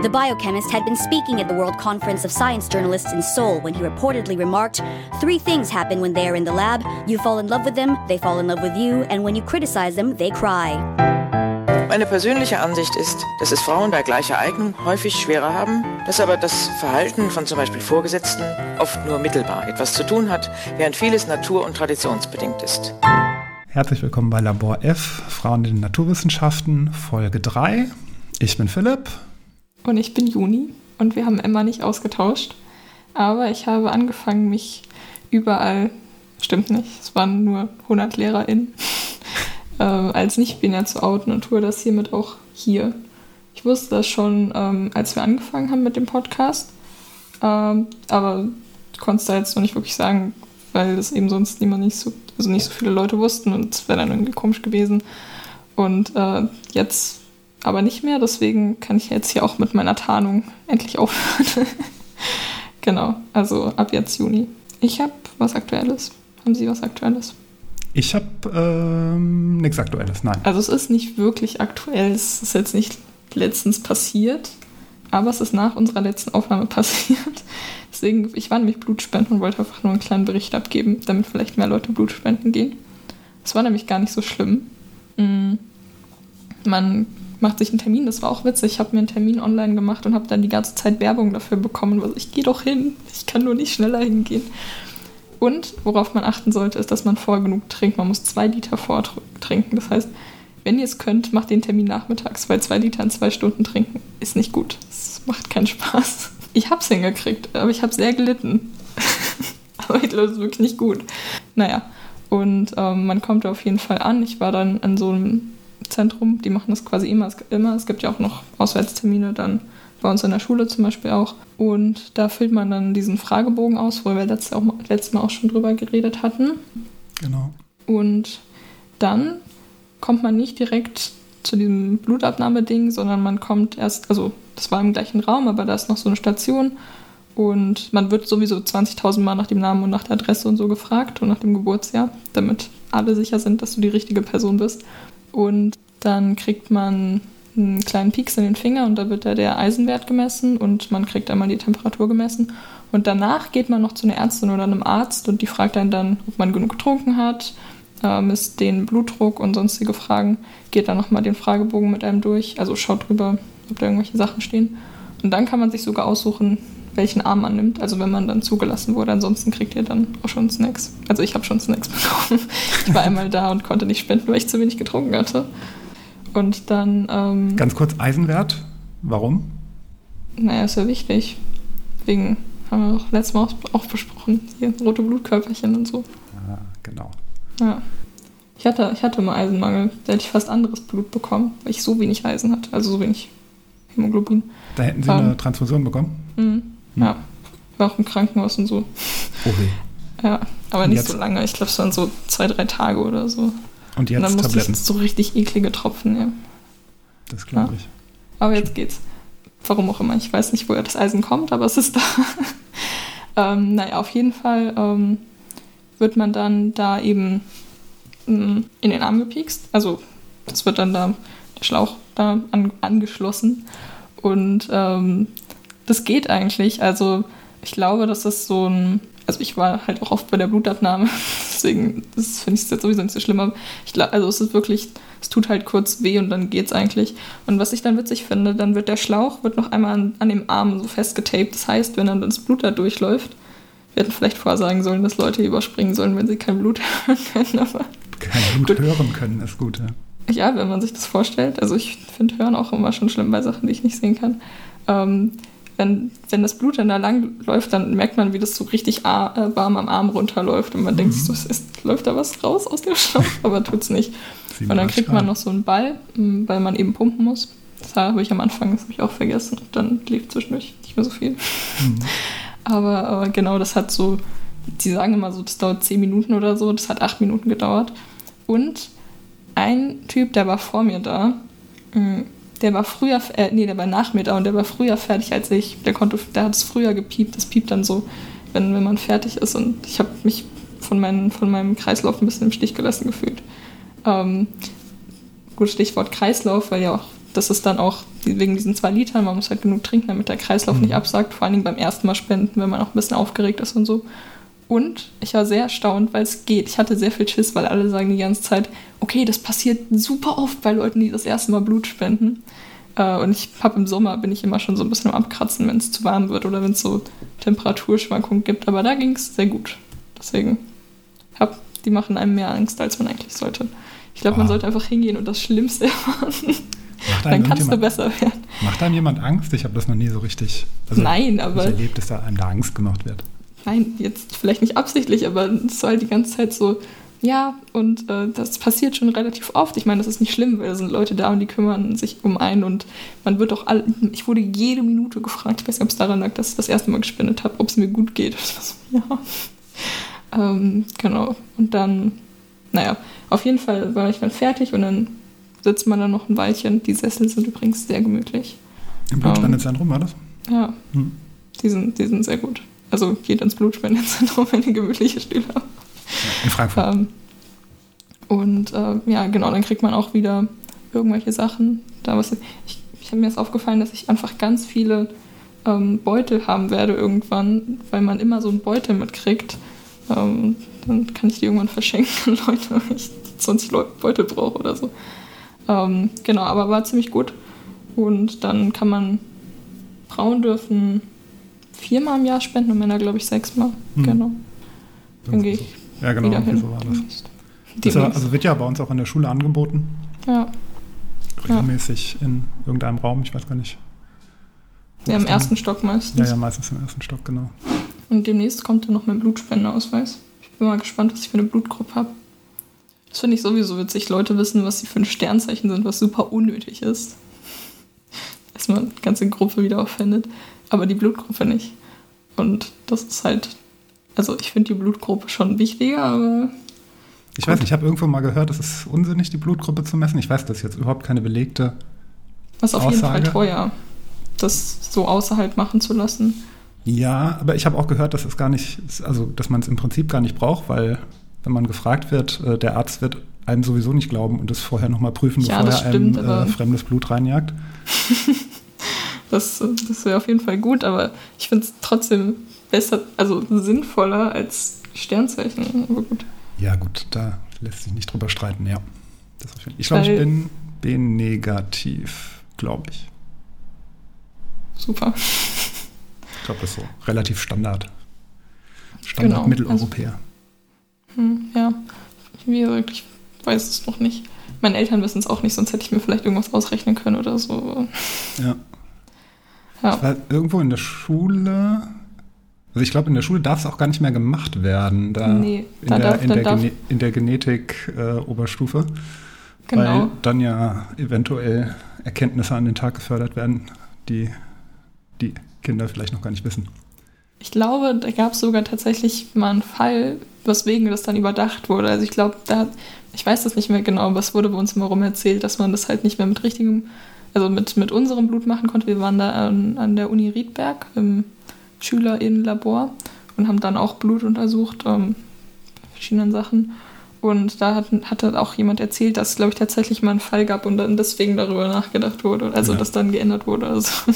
The biochemist had been speaking at the World Conference of Science Journalists in Seoul when he reportedly remarked Three things happen when they are in the lab you fall in love with them, they fall in love with you, and when you criticize them, they cry. Meine persönliche Ansicht ist, dass es Frauen bei gleicher Eignung häufig schwerer haben, dass aber das Verhalten von zum Beispiel Vorgesetzten oft nur mittelbar etwas zu tun hat, während vieles natur- und traditionsbedingt ist. Herzlich willkommen bei Labor F, Frauen in den Naturwissenschaften, Folge 3. Ich bin Philipp. Und ich bin Juni und wir haben Emma nicht ausgetauscht. Aber ich habe angefangen, mich überall, stimmt nicht, es waren nur 100 LehrerInnen, äh, als nicht-binär zu outen und tue das hiermit auch hier. Ich wusste das schon, ähm, als wir angefangen haben mit dem Podcast, ähm, aber konnte es da jetzt noch nicht wirklich sagen, weil das eben sonst niemand nicht so, also nicht so viele Leute wussten und es wäre dann irgendwie komisch gewesen. Und äh, jetzt aber nicht mehr, deswegen kann ich jetzt hier auch mit meiner Tarnung endlich aufhören. genau, also ab jetzt Juni. Ich habe was Aktuelles. Haben Sie was Aktuelles? Ich habe ähm, nichts Aktuelles, nein. Also es ist nicht wirklich aktuell, es ist jetzt nicht letztens passiert, aber es ist nach unserer letzten Aufnahme passiert. Deswegen, ich war nämlich Blutspenden und wollte einfach nur einen kleinen Bericht abgeben, damit vielleicht mehr Leute Blutspenden gehen. Es war nämlich gar nicht so schlimm. Mm. Man macht sich einen Termin, das war auch witzig. Ich habe mir einen Termin online gemacht und habe dann die ganze Zeit Werbung dafür bekommen. Also ich gehe doch hin, ich kann nur nicht schneller hingehen. Und worauf man achten sollte, ist, dass man vorher genug trinkt. Man muss zwei Liter vortrinken. Das heißt, wenn ihr es könnt, macht den Termin nachmittags, weil zwei Liter in zwei Stunden trinken ist nicht gut. Es macht keinen Spaß. Ich habe es hingekriegt, aber ich habe sehr gelitten. aber ich glaube, es ist wirklich nicht gut. Naja, und ähm, man kommt auf jeden Fall an. Ich war dann an so einem Zentrum, die machen das quasi immer. immer. Es gibt ja auch noch Auswärtstermine dann bei uns in der Schule zum Beispiel auch. Und da füllt man dann diesen Fragebogen aus, wo wir letztes, auch, letztes Mal auch schon drüber geredet hatten. Genau. Und dann kommt man nicht direkt zu diesem Blutabnahmeding, sondern man kommt erst, also das war im gleichen Raum, aber da ist noch so eine Station und man wird sowieso 20.000 Mal nach dem Namen und nach der Adresse und so gefragt und nach dem Geburtsjahr, damit alle sicher sind, dass du die richtige Person bist. Und dann kriegt man einen kleinen Pieks in den Finger und da wird da der Eisenwert gemessen und man kriegt einmal die Temperatur gemessen. Und danach geht man noch zu einer Ärztin oder einem Arzt und die fragt einen dann, ob man genug getrunken hat, äh, misst den Blutdruck und sonstige Fragen, geht dann nochmal den Fragebogen mit einem durch, also schaut drüber, ob da irgendwelche Sachen stehen. Und dann kann man sich sogar aussuchen, welchen Arm man nimmt, also wenn man dann zugelassen wurde. Ansonsten kriegt ihr dann auch schon Snacks. Also ich habe schon Snacks bekommen. Ich war einmal da und konnte nicht spenden, weil ich zu wenig getrunken hatte. Und dann. Ähm, Ganz kurz Eisenwert. Warum? Naja, ist ja wichtig. Wegen, haben wir auch letztes Mal auch besprochen, hier rote Blutkörperchen und so. Ah, genau. Ja. Ich hatte, ich hatte mal Eisenmangel. Da hätte ich fast anderes Blut bekommen, weil ich so wenig Eisen hatte, also so wenig Hämoglobin. Da hätten Sie um, eine Transfusion bekommen? Mhm. Ja, war auch im Krankenhaus und so. Oh weh. Ja, aber und nicht jetzt? so lange. Ich glaube, es waren so zwei, drei Tage oder so. Und jetzt und dann musste Tabletten? ich so richtig eklige Tropfen nehmen. Das glaube ich. Aber jetzt geht's. Warum auch immer. Ich weiß nicht, woher das Eisen kommt, aber es ist da. ähm, naja, auf jeden Fall ähm, wird man dann da eben mh, in den Arm gepiekst. Also das wird dann da, der Schlauch da an, angeschlossen. Und ähm, das geht eigentlich. Also ich glaube, dass das so ein. Also ich war halt auch oft bei der Blutabnahme, deswegen finde ich es jetzt sowieso nicht so schlimm. Aber ich glaube, also es ist wirklich, es tut halt kurz weh und dann geht's eigentlich. Und was ich dann witzig finde, dann wird der Schlauch wird noch einmal an, an dem Arm so festgetaped. Das heißt, wenn dann das Blut da durchläuft, wir hätten vielleicht vorher sagen sollen, dass Leute überspringen sollen, wenn sie kein Blut hören können. Aber kein Blut gut. hören können, ist gut, ja. Ja, wenn man sich das vorstellt. Also ich finde Hören auch immer schon schlimm bei Sachen, die ich nicht sehen kann. Ähm, wenn, wenn das Blut dann da lang läuft, dann merkt man, wie das so richtig warm am Arm runterläuft und man mhm. denkt so, ist, läuft da was raus aus dem Schlauch, aber tut's nicht. und dann kriegt man noch so einen Ball, weil man eben pumpen muss. Das habe ich am Anfang, das habe ich auch vergessen. Und dann lief zwischendurch nicht mehr so viel. Mhm. aber, aber genau, das hat so, die sagen immer so, das dauert zehn Minuten oder so, das hat acht Minuten gedauert. Und ein Typ, der war vor mir da. Der war früher, äh, nee, der war nach mir da und der war früher fertig als ich. Der konnte, der hat es früher gepiept. Das piept dann so, wenn, wenn man fertig ist. Und ich habe mich von, meinen, von meinem Kreislauf ein bisschen im Stich gelassen gefühlt. Ähm, gut, Stichwort Kreislauf, weil ja auch, das ist dann auch wegen diesen zwei Litern, man muss halt genug trinken, damit der Kreislauf Mhm. nicht absagt. Vor allen Dingen beim ersten Mal spenden, wenn man auch ein bisschen aufgeregt ist und so. Und ich war sehr erstaunt, weil es geht. Ich hatte sehr viel Schiss, weil alle sagen die ganze Zeit, okay, das passiert super oft bei Leuten, die das erste Mal Blut spenden. Äh, Und ich habe im Sommer, bin ich immer schon so ein bisschen am Abkratzen, wenn es zu warm wird oder wenn es so Temperaturschwankungen gibt. Aber da ging es sehr gut. Deswegen, hab, die machen einem mehr Angst, als man eigentlich sollte. Ich glaube, man sollte einfach hingehen und das Schlimmste erwarten. Dann kannst du besser werden. macht einem jemand Angst? Ich habe das noch nie so richtig also, Nein, aber- erlebt, dass da einem da Angst gemacht wird. Nein, jetzt vielleicht nicht absichtlich, aber es ist halt die ganze Zeit so, ja, und äh, das passiert schon relativ oft. Ich meine, das ist nicht schlimm, weil da sind Leute da und die kümmern sich um einen und man wird auch all, ich wurde jede Minute gefragt, ich weiß nicht, ob es daran lag, dass ich das erste Mal gespendet habe, ob es mir gut geht. Ich war so, ja. Ähm, genau. Und dann, naja, auf jeden Fall war ich dann fertig und dann sitzt man da noch ein Weilchen. Die Sessel sind übrigens sehr gemütlich. Im Blutspendezentrum war das? Ja, Hm. die sind, die sind sehr gut. Also geht ins Blutspendezentrum, wenn ihr gemütliche Stühle habt. In Frankfurt. Ähm, und äh, ja, genau, dann kriegt man auch wieder irgendwelche Sachen. Da was ich ich habe mir jetzt aufgefallen, dass ich einfach ganz viele ähm, Beutel haben werde irgendwann, weil man immer so einen Beutel mitkriegt. Ähm, dann kann ich die irgendwann verschenken an Leute, wenn ich 20 Leute Beutel brauche oder so. Ähm, genau, aber war ziemlich gut. Und dann kann man, Frauen dürfen viermal im Jahr spenden und Männer, glaube ich, sechsmal. Hm. Genau. Dann gehe ich Ja, genau, wieder hin. so war das. das Demnächst. also wird ja bei uns auch in der Schule angeboten, ja. regelmäßig in irgendeinem Raum, ich weiß gar nicht. ja, im ersten Stock meistens. Ja, ja, meistens im ersten Stock, genau. Und demnächst kommt dann noch mein Blutspendeausweis. Ich bin mal gespannt, was ich für eine Blutgruppe habe. Das finde ich sowieso witzig. Leute wissen, was sie für ein Sternzeichen sind, was super unnötig ist. Erstmal die ganze Gruppe wieder offendet, aber die Blutgruppe nicht. Und das ist halt, also ich finde die Blutgruppe schon wichtiger, aber Ich weiß nicht, ich habe irgendwo mal gehört, es ist unsinnig, die Blutgruppe zu messen. Ich weiß, das ist jetzt überhaupt keine belegte. was auf jeden Fall Aussage. teuer, das so außerhalb machen zu lassen. Ja, aber ich habe auch gehört, dass es gar nicht, also dass man es im Prinzip gar nicht braucht, weil wenn man gefragt wird, äh, der Arzt wird einem sowieso nicht glauben und es vorher nochmal prüfen, Ja, bevor das er einem äh, fremdes Blut reinjagt. Das, das wäre auf jeden Fall gut, aber ich finde es trotzdem besser, also sinnvoller als Sternzeichen. Aber gut. Ja, gut, da lässt sich nicht drüber streiten, ja. Ich glaube, ich bin B-negativ, glaube ich. Super. Ich glaube, das ist so relativ Standard. Standard Genau, Mitteleuropäer. Hm, ja, wie gesagt, ich weiß es noch nicht. Meine Eltern wissen es auch nicht, sonst hätte ich mir vielleicht irgendwas ausrechnen können oder so. ja. Ja, Weil irgendwo in der Schule, also ich glaube, in der Schule darf es auch gar nicht mehr gemacht werden. Da Nee, in, da der, darf- in, der darf- in der Genetik äh, Oberstufe. genau. Weil dann ja eventuell Erkenntnisse an den Tag gefördert werden, die die Kinder vielleicht noch gar nicht wissen. Ich glaube, da gab es sogar tatsächlich mal einen Fall, weswegen das dann überdacht wurde. Also ich glaube, da, ich weiß das nicht mehr genau, aber es wurde bei uns immer rum erzählt, dass man das halt nicht mehr mit richtigem, also mit, mit unserem Blut machen konnte. Wir waren da an, an der Uni Riedberg im SchülerInnenlabor und haben dann auch Blut untersucht, ähm, verschiedenen Sachen. Und da hat, hatte auch jemand erzählt, dass es, glaube ich, tatsächlich mal einen Fall gab und dann deswegen darüber nachgedacht wurde, also Ja. das dann geändert wurde. Also,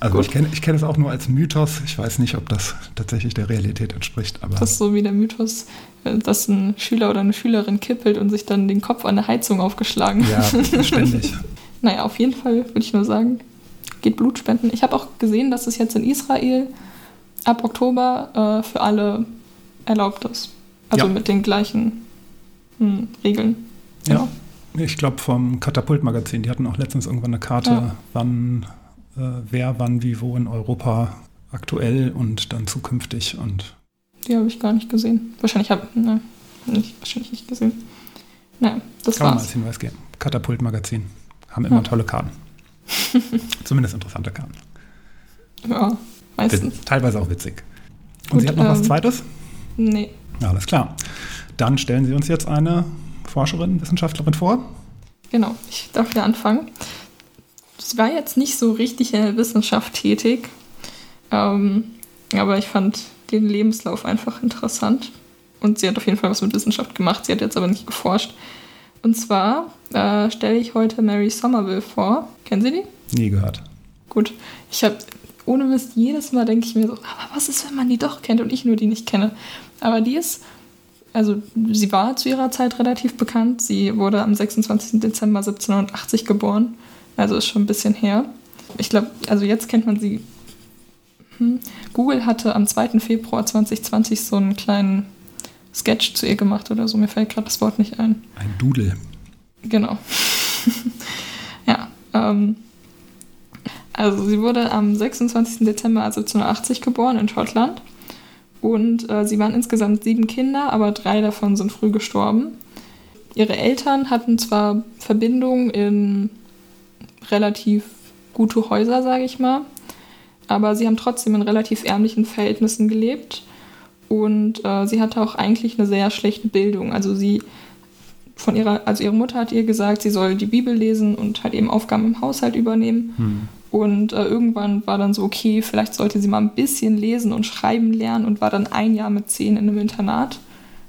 Also ich kenne ich kenn es auch nur als Mythos. Ich weiß nicht, ob das tatsächlich der Realität entspricht. Aber Das ist so wie der Mythos, äh, dass ein Schüler oder eine Schülerin kippelt und sich dann den Kopf an der Heizung aufgeschlagen hat. ja, ständig. Naja, auf jeden Fall würde ich nur sagen, geht Blut spenden. Ich habe auch gesehen, dass es jetzt in Israel ab Oktober äh, für alle erlaubt ist. Also Ja. mit den gleichen hm, Regeln. Ja. Ich glaube vom Katapult-Magazin, die hatten auch letztens irgendwann eine Karte, Ja. wann, äh, wer, wann, wie, wo in Europa aktuell und dann zukünftig. Und Die habe ich gar nicht gesehen. Wahrscheinlich habe ne, nicht, wahrscheinlich nicht gesehen. Naja, das kann man mal als war's. Hinweis geben. Katapult-Magazin. Haben immer Ja. tolle Karten. Zumindest interessante Karten. Ja, meistens. Teilweise auch witzig. Und Gut, Sie hat noch was ähm, Zweites? Nee. Ja, alles klar. Dann stellen Sie uns jetzt eine Forscherin, Wissenschaftlerin vor. genau, ich darf wieder anfangen. Sie war jetzt nicht so richtig in der Wissenschaft tätig, ähm, aber ich fand den Lebenslauf einfach interessant. Und sie hat auf jeden Fall was mit Wissenschaft gemacht, sie hat jetzt aber nicht geforscht. Und zwar äh, stelle ich heute Mary Somerville vor. Kennen Sie die? Nie gehört. Gut, ich habe ohne Mist jedes Mal denke ich mir so, aber was ist, wenn man die doch kennt und ich nur die nicht kenne? Aber die ist, also sie war zu ihrer Zeit relativ bekannt. Sie wurde am 26. Dezember 1780 geboren, also ist schon ein bisschen her. Ich glaube, also jetzt kennt man sie. Hm. Google hatte am 2. Februar 2020 so einen kleinen Sketch zu ihr gemacht oder so. Mir fällt gerade das Wort nicht ein. Ein Doodle. Genau. ja. Ähm, also sie wurde am 26. Dezember 1780 geboren in Schottland. Und äh, sie waren insgesamt sieben Kinder, aber drei davon sind früh gestorben. Ihre Eltern hatten zwar Verbindungen in relativ gute Häuser, sage ich mal, aber sie haben trotzdem in relativ ärmlichen Verhältnissen gelebt. Und äh, sie hatte auch eigentlich eine sehr schlechte Bildung. Also sie von ihrer, also ihre Mutter hat ihr gesagt, sie soll die Bibel lesen und halt eben Aufgaben im Haushalt übernehmen. Hm. Und äh, irgendwann war dann so, okay, vielleicht sollte sie mal ein bisschen lesen und schreiben lernen und war dann ein Jahr mit zehn in einem Internat,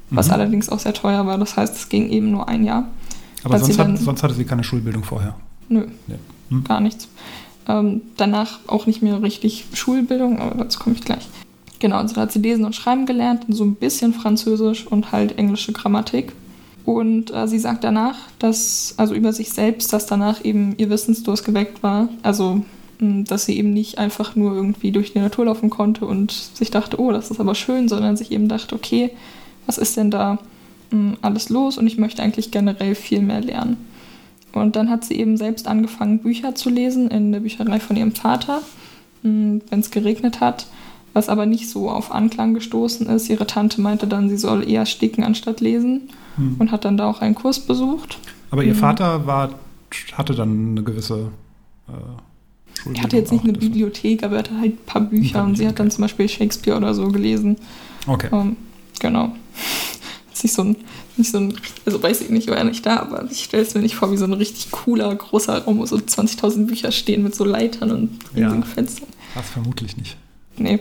was mhm. allerdings auch sehr teuer war. Das heißt, es ging eben nur ein Jahr. Aber sonst, dann, hat, sonst, hatte sie keine Schulbildung vorher? Nö, ja. hm. gar nichts. Ähm, danach auch nicht mehr richtig Schulbildung, aber dazu komme ich gleich. Genau, also da hat sie lesen und schreiben gelernt, so ein bisschen Französisch und halt englische Grammatik. Und äh, sie sagt danach, dass, also über sich selbst, dass danach eben ihr Wissensdurst geweckt war. Also, dass sie eben nicht einfach nur irgendwie durch die Natur laufen konnte und sich dachte, oh, das ist aber schön, sondern sich eben dachte, okay, was ist denn da mh, alles los und ich möchte eigentlich generell viel mehr lernen. Und dann hat sie eben selbst angefangen, Bücher zu lesen in der Bücherei von ihrem Vater, wenn es geregnet hat was aber nicht so auf Anklang gestoßen ist. Ihre Tante meinte dann, sie soll eher sticken anstatt lesen hm. und hat dann da auch einen Kurs besucht. Aber ihr mhm. Vater war, hatte dann eine gewisse äh, Er hatte jetzt nicht eine Bibliothek, aber er hatte halt ein paar Bücher und sie hat dann zum Beispiel Shakespeare oder so gelesen. Okay. Ähm, genau. ist nicht so ein, nicht so ein, also weiß ich nicht, war ja nicht da, aber ich stelle es mir nicht vor, wie so ein richtig cooler, großer Raum, wo so 20.000 Bücher stehen mit so Leitern und riesigen ja, Fenstern. Das vermutlich nicht. Nee.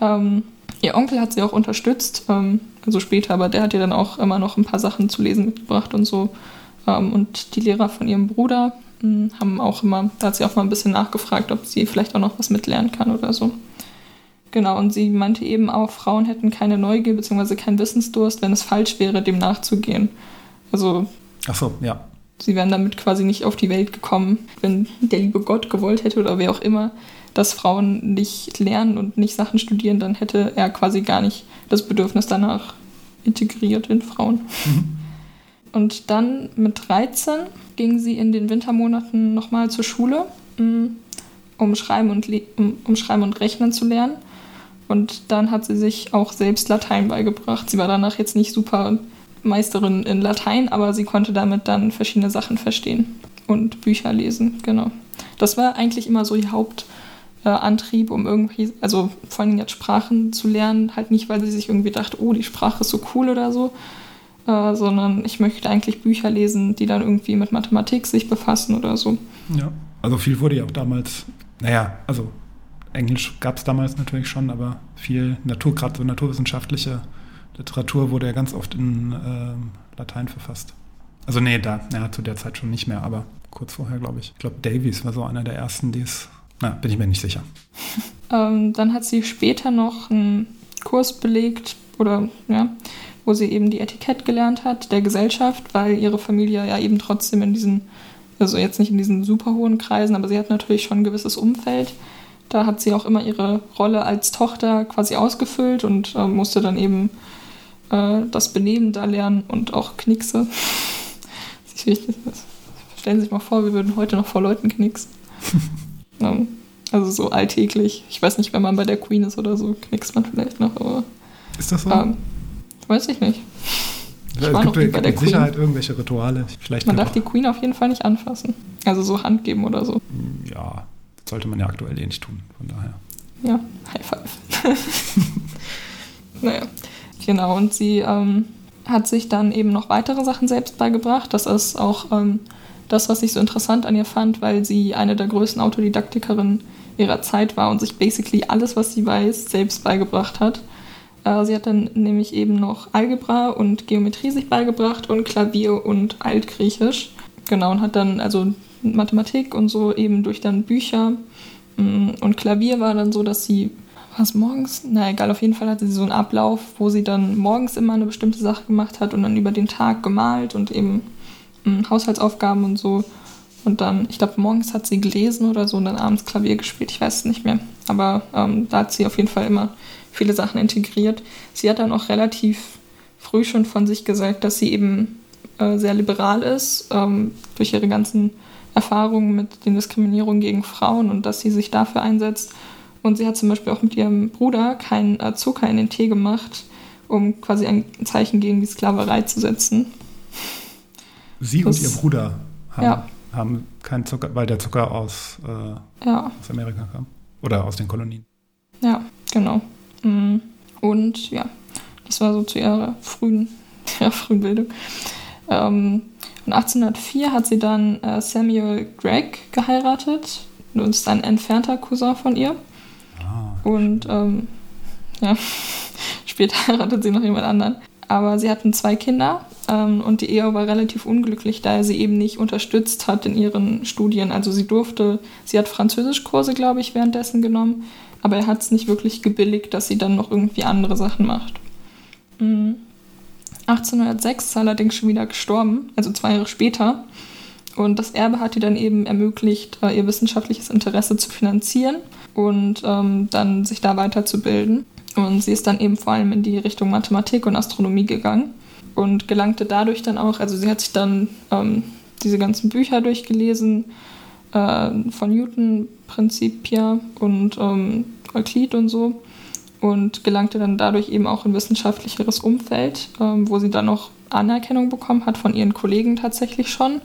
Ähm, ihr Onkel hat sie auch unterstützt, ähm, also später, aber der hat ihr dann auch immer noch ein paar Sachen zu lesen mitgebracht und so. Ähm, und die Lehrer von ihrem Bruder mh, hm, haben auch immer, da hat sie auch mal ein bisschen nachgefragt, ob sie vielleicht auch noch was mitlernen kann oder so. Genau, und sie meinte eben auch, Frauen hätten keine Neugier bzw. keinen Wissensdurst, wenn es falsch wäre, dem nachzugehen. Also. Ach so, ja. Sie wären damit quasi nicht auf die Welt gekommen, wenn der liebe Gott gewollt hätte oder wer auch immer, dass Frauen nicht lernen und nicht Sachen studieren, dann hätte er quasi gar nicht das Bedürfnis danach integriert in Frauen. Mhm. Und dann mit 13 ging sie in den Wintermonaten nochmal zur Schule, mm, um Schreiben, und um, um Schreiben und Rechnen zu lernen. Und dann hat sie sich auch selbst Latein beigebracht. Sie war danach jetzt nicht super Meisterin in Latein, aber sie konnte damit dann verschiedene Sachen verstehen und Bücher lesen, genau. Das war eigentlich immer so ihr Haupt, äh, Antrieb, um irgendwie, also vor allem jetzt Sprachen zu lernen, halt nicht, weil sie sich irgendwie dachte, oh, die Sprache ist so cool oder so, äh, sondern ich möchte eigentlich Bücher lesen, die dann irgendwie mit Mathematik sich befassen oder so. Ja, also viel wurde ja auch damals, naja, also Englisch gab es damals natürlich schon, aber viel Natur, gerade so naturwissenschaftliche Literatur wurde ja ganz oft in äh, Latein verfasst. Also nee, da, ja, zu der Zeit schon nicht mehr, aber kurz vorher, glaube ich. Ich glaube, Davies war so einer der ersten, die es na, bin ich mir nicht sicher. ähm, dann hat sie später noch einen Kurs belegt, oder ja, wo sie eben die Etikett gelernt hat der Gesellschaft, weil ihre Familie ja eben trotzdem in diesen, also jetzt nicht in diesen super hohen Kreisen, aber sie hat natürlich schon ein gewisses Umfeld. Da hat sie auch immer ihre Rolle als Tochter quasi ausgefüllt und äh, musste dann eben äh, das Benehmen da lernen und auch Knickse. Stellen Sie sich mal vor, wir würden heute noch vor Leuten knicksen. Ne? Also so alltäglich. Ich weiß nicht, wenn man bei der Queen ist oder so, knickst man vielleicht noch, aber. Ist das so? Ähm, weiß ich nicht. Ich es gibt noch bei der mit Sicherheit Queen. irgendwelche Rituale. Vielleicht man darf die Queen auf jeden Fall nicht anfassen. Also so Hand geben oder so. Ja, sollte man ja aktuell eh nicht tun, von daher. Ja, High Five. naja, genau. Und sie ähm, hat sich dann eben noch weitere Sachen selbst beigebracht. Das ist auch ähm, das, was ich so interessant an ihr fand, weil sie eine der größten Autodidaktikerinnen ihrer Zeit war und sich basically alles, was sie weiß, selbst beigebracht hat. Äh, sie hat dann nämlich eben noch Algebra und Geometrie sich beigebracht und Klavier und Altgriechisch. Genau, und hat dann also Mathematik und so eben durch dann Bücher. Mm, und Klavier war dann so, dass sie was morgens? Na egal, auf jeden Fall hatte sie so einen Ablauf, wo sie dann morgens immer eine bestimmte Sache gemacht hat und dann über den Tag gemalt und eben Haushaltsaufgaben und so. Und dann, ich glaube, morgens hat sie gelesen oder so und dann abends Klavier gespielt, ich weiß es nicht mehr. Aber ähm, da hat sie auf jeden Fall immer viele Sachen integriert. Sie hat dann auch relativ früh schon von sich gesagt, dass sie eben äh, sehr liberal ist, ähm, durch ihre ganzen Erfahrungen mit den Diskriminierungen gegen Frauen und dass sie sich dafür einsetzt und sie hat zum Beispiel auch mit ihrem Bruder keinen äh, Zucker in den Tee gemacht, um quasi ein Zeichen gegen die Sklaverei zu setzen. Sie das, und ihr Bruder haben, ja. haben keinen Zucker, weil der Zucker aus, äh, ja. aus Amerika kam. Oder aus den Kolonien. Ja, genau. Mm. Und ja, das war so zu ihrer frühen, ihrer frühen Bildung. Ähm, und 1804 hat sie dann äh, Samuel Gregg geheiratet. Das ist ein entfernter Cousin von ihr. Und ähm, ja, später heiratet sie noch jemand anderen. Aber sie hatten zwei Kinder ähm, und die Ehe war relativ unglücklich, da er sie eben nicht unterstützt hat in ihren Studien. Also sie durfte, sie hat Französischkurse, glaube ich, währenddessen genommen, aber er hat es nicht wirklich gebilligt, dass sie dann noch irgendwie andere Sachen macht. Mhm. 1806 ist er allerdings schon wieder gestorben, also zwei Jahre später. Und das Erbe hat ihr dann eben ermöglicht, äh, ihr wissenschaftliches Interesse zu finanzieren und ähm, dann sich da weiterzubilden. Und sie ist dann eben vor allem in die Richtung Mathematik und Astronomie gegangen und gelangte dadurch dann auch, also sie hat sich dann ähm, diese ganzen Bücher durchgelesen äh, von Newton, Principia und ähm, Euklid und so und gelangte dann dadurch eben auch in wissenschaftlicheres Umfeld, ähm, wo sie dann auch Anerkennung bekommen hat von ihren Kollegen tatsächlich schon.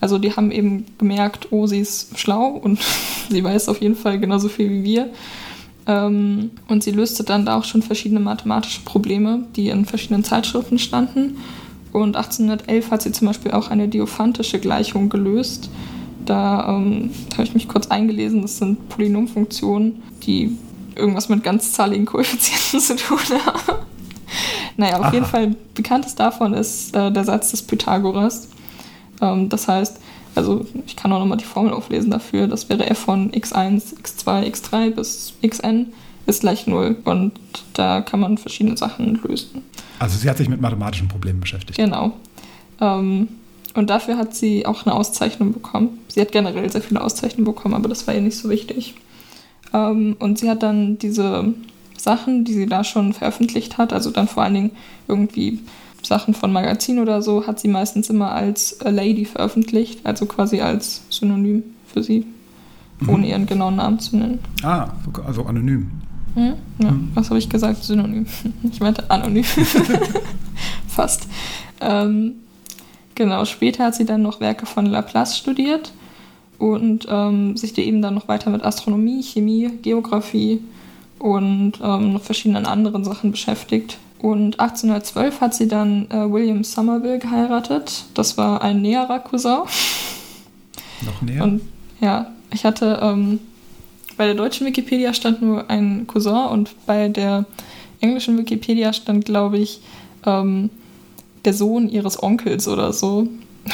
Also die haben eben gemerkt, oh, sie ist schlau und sie weiß auf jeden Fall genauso viel wie wir. Ähm, und sie löste dann da auch schon verschiedene mathematische Probleme, die in verschiedenen Zeitschriften standen. Und 1811 hat sie zum Beispiel auch eine diophantische Gleichung gelöst. Da, ähm, habe ich mich kurz eingelesen, das sind Polynomfunktionen, die irgendwas mit ganzzahligen Koeffizienten zu tun haben. naja, auf Aha. jeden Fall bekanntes davon ist äh, der Satz des Pythagoras. Ähm, das heißt, also ich kann auch nochmal die Formel auflesen dafür. Das wäre f von x1, x2, x3 bis xn ist gleich 0. Und da kann man verschiedene Sachen lösen. Also sie hat sich mit mathematischen Problemen beschäftigt. Genau. Ähm, und dafür hat sie auch eine Auszeichnung bekommen. Sie hat generell sehr viele Auszeichnungen bekommen, aber das war ihr nicht so wichtig. Ähm, und sie hat dann diese Sachen, die sie da schon veröffentlicht hat, also dann vor allen Dingen irgendwie Sachen von Magazinen oder so hat sie meistens immer als A Lady veröffentlicht, also quasi als Synonym für sie, mhm. ohne ihren genauen Namen zu nennen. Ah, also anonym. Hm? Ja, mhm. was habe ich gesagt? Synonym. Ich meinte anonym. Fast. Ähm, genau, später hat sie dann noch Werke von Laplace studiert und ähm, sich eben dann noch weiter mit Astronomie, Chemie, Geografie und ähm, noch verschiedenen anderen Sachen beschäftigt. Und 1812 hat sie dann äh, William Somerville geheiratet. Das war ein näherer Cousin. Noch näher? Und ja, ich hatte ähm, bei der deutschen Wikipedia stand nur ein Cousin und bei der englischen Wikipedia stand, glaube ich, ähm, der Sohn ihres Onkels oder so.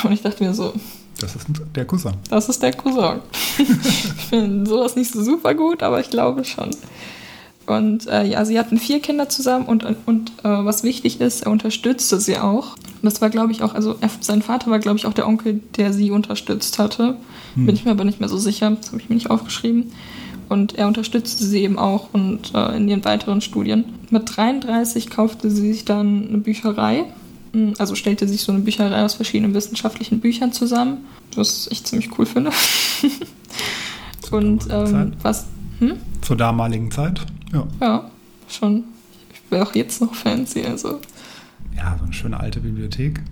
Und ich dachte mir so. Das ist der Cousin. Das ist der Cousin. ich finde sowas nicht so super gut, aber ich glaube schon. Und äh, ja, sie hatten vier Kinder zusammen und, und äh, was wichtig ist, er unterstützte sie auch. Und das war, glaube ich, auch, also er, sein Vater war, glaube ich, auch der Onkel, der sie unterstützt hatte. Hm. Bin ich mir aber nicht mehr so sicher, das habe ich mir nicht aufgeschrieben. Und er unterstützte sie eben auch und äh, in ihren weiteren Studien. Mit 33 kaufte sie sich dann eine Bücherei. Hm, also stellte sich so eine Bücherei aus verschiedenen wissenschaftlichen Büchern zusammen, was ich ziemlich cool finde. und ähm, was. Hm? Zur damaligen Zeit? Ja. Ja, schon. Ich wäre auch jetzt noch fancy, also. Ja, so eine schöne alte Bibliothek.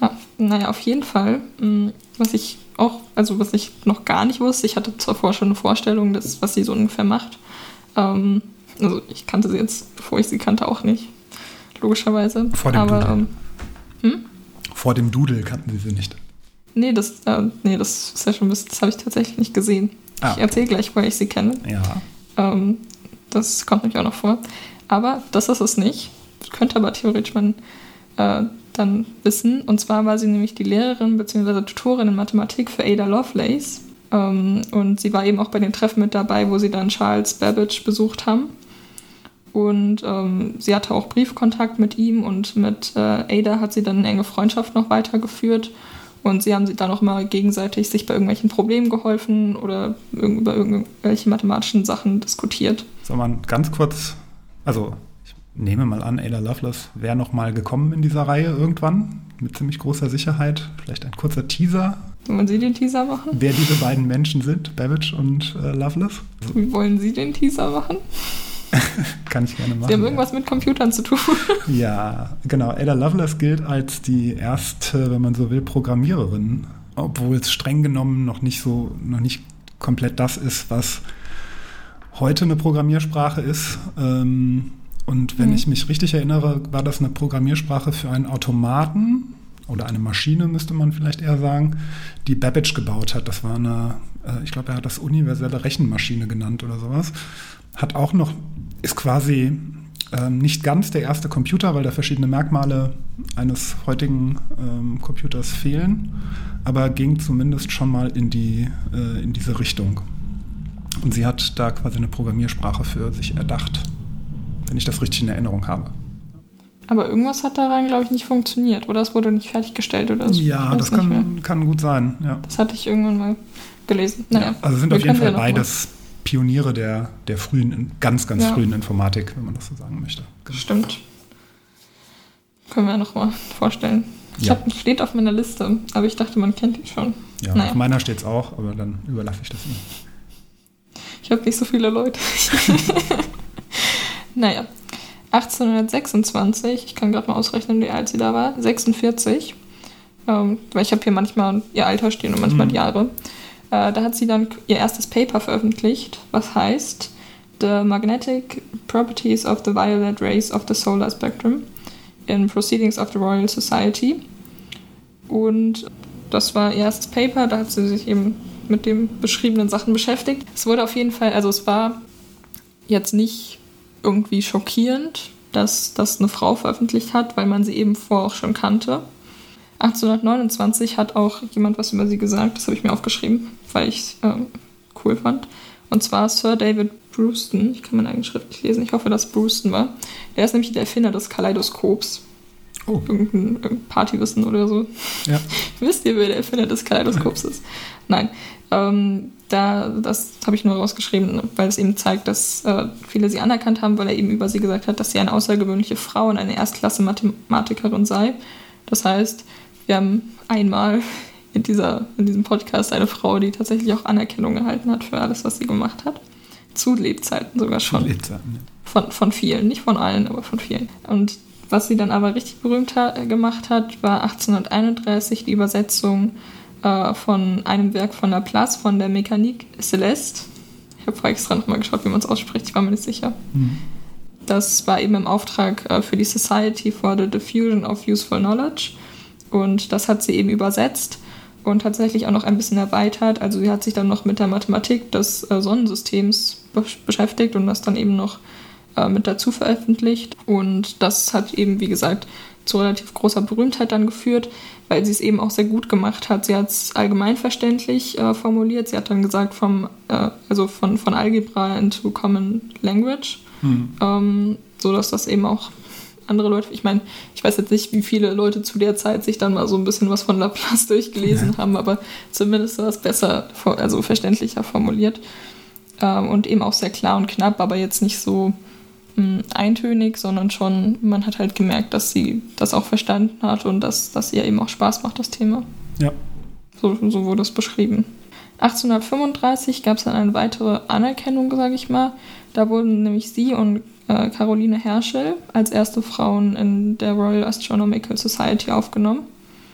Ja, naja, auf jeden Fall. Mm, was ich auch, also was ich noch gar nicht wusste, ich hatte zuvor schon eine Vorstellung, dass, was sie so ungefähr macht. Ähm, also ich kannte sie jetzt, bevor ich sie kannte, auch nicht. Logischerweise. Vor dem Aber, Doodle. Ähm, hm? Vor dem Doodle kannten sie sie nicht. nee, das, äh, nee, das ist ja schon ein bisschen, das habe ich tatsächlich nicht gesehen. Ah. Ich erzähle gleich, woher ich sie kenne. Ja. Ähm, das kommt nämlich auch noch vor. Aber das ist es nicht. Könnte aber theoretisch man äh, dann wissen. Und zwar war sie nämlich die Lehrerin bzw. Tutorin in Mathematik für Ada Lovelace. Ähm, und sie war eben auch bei den Treffen mit dabei, wo sie dann Charles Babbage besucht haben. Und ähm, sie hatte auch Briefkontakt mit ihm und mit äh, Ada hat sie dann eine enge Freundschaft noch weitergeführt. Und sie haben sich dann auch mal gegenseitig sich bei irgendwelchen Problemen geholfen oder über irgendwelche mathematischen Sachen diskutiert. Soll man ganz kurz, also ich nehme mal an, Ada Lovelace wäre noch mal gekommen in dieser Reihe irgendwann, mit ziemlich großer Sicherheit. Vielleicht ein kurzer Teaser, Wollen Sie den Teaser machen? wer diese beiden Menschen sind, Babbage und äh, Lovelace. Wie wollen Sie den Teaser machen? kann ich gerne machen. Sie haben irgendwas mit Computern zu tun. Ja, genau. Ada Lovelace gilt als die erste, wenn man so will, Programmiererin, obwohl es streng genommen noch nicht so, noch nicht komplett das ist, was heute eine Programmiersprache ist. Ähm, Und wenn Mhm. ich mich richtig erinnere, war das eine Programmiersprache für einen Automaten oder eine Maschine, müsste man vielleicht eher sagen, die Babbage gebaut hat. Das war eine, äh, ich glaube, er hat das universelle Rechenmaschine genannt oder sowas. Hat auch noch, ist quasi ähm, nicht ganz der erste Computer, weil da verschiedene Merkmale eines heutigen ähm, Computers fehlen, aber ging zumindest schon mal in, die, äh, in diese Richtung. Und sie hat da quasi eine Programmiersprache für sich erdacht, wenn ich das richtig in Erinnerung habe. Aber irgendwas hat daran, glaube ich, nicht funktioniert. Oder es wurde nicht fertiggestellt oder so. Ja, das nicht kann, kann gut sein. Ja. Das hatte ich irgendwann mal gelesen. Naja, Also sind auf jeden Fall ja beides Pioniere der, der frühen, ganz, ganz Ja. frühen Informatik, wenn man das so sagen möchte. Genau. Stimmt. Können wir ja noch mal vorstellen. Ich Ja. hab, steht auf meiner Liste, aber ich dachte, man kennt ihn schon. Ja, Naja. auf meiner steht es auch, aber dann überlasse ich das Ihnen. Ich habe nicht so viele Leute. naja, 1826, ich kann gerade mal ausrechnen, wie alt sie da war, 46, ähm, weil ich habe hier manchmal ihr Alter stehen und manchmal Mhm. die Jahre. Äh, da hat sie dann ihr erstes Paper veröffentlicht, was heißt The Magnetic Properties of the Violet Rays of the Solar Spectrum in Proceedings of the Royal Society. Und das war ihr erstes Paper, da hat sie sich eben mit den beschriebenen Sachen beschäftigt. Es wurde auf jeden Fall, also es war jetzt nicht irgendwie schockierend, dass das eine Frau veröffentlicht hat, weil man sie eben vorher auch schon kannte. 1829 hat auch jemand was über sie gesagt, das habe ich mir aufgeschrieben, weil ich es ähm, cool fand. Und zwar Sir David Brewston, ich kann meine eigene Schrift nicht lesen, ich hoffe, dass Brewston war. Der ist nämlich der Erfinder des Kaleidoskops. Oh, Irgendein, irgendein Partywissen oder so. ja. Wisst ihr, wer der Erfinder des Kaleidoskops ist? Nein. Ähm, da, das habe ich nur rausgeschrieben, weil es eben zeigt, dass äh, viele sie anerkannt haben, weil er eben über sie gesagt hat, dass sie eine außergewöhnliche Frau und eine Erstklasse-Mathematikerin sei. Das heißt, wir haben einmal in, dieser, in diesem Podcast eine Frau, die tatsächlich auch Anerkennung erhalten hat für alles, was sie gemacht hat. Zu Lebzeiten sogar schon. Lebzeiten, ja. Von, von vielen, nicht von allen, aber von vielen. Und was sie dann aber richtig berühmt ha gemacht hat, war 1831 die Übersetzung äh, von einem Werk von Laplace, von der Mécanique Céleste. Ich habe vorher extra nochmal geschaut, wie man es ausspricht, ich war mir nicht sicher. Mhm. Das war eben im Auftrag äh, für die Society for the Diffusion of Useful Knowledge. Und das hat sie eben übersetzt und tatsächlich auch noch ein bisschen erweitert. Also sie hat sich dann noch mit der Mathematik des äh, Sonnensystems be beschäftigt und das dann eben noch äh, mit dazu veröffentlicht. Und das hat eben, wie gesagt, zu relativ großer Berühmtheit dann geführt, weil sie es eben auch sehr gut gemacht hat. Sie hat es allgemeinverständlich äh, formuliert. Sie hat dann gesagt, vom, äh, also von, von Algebra into Common Language, Mhm. ähm, so dass das eben auch andere Leute, ich meine, ich weiß jetzt nicht, wie viele Leute zu der Zeit sich dann mal so ein bisschen was von Laplace durchgelesen haben, aber zumindest war es besser, also verständlicher formuliert ähm, und eben auch sehr klar und knapp, aber jetzt nicht so mh, eintönig, sondern schon, man hat halt gemerkt, dass sie das auch verstanden hat und dass das ihr eben auch Spaß macht, das Thema. Ja. So, so wurde es beschrieben. 1835 gab es dann eine weitere Anerkennung, sage ich mal. Da wurden nämlich sie und äh, Caroline Herschel als erste Frauen in der Royal Astronomical Society aufgenommen.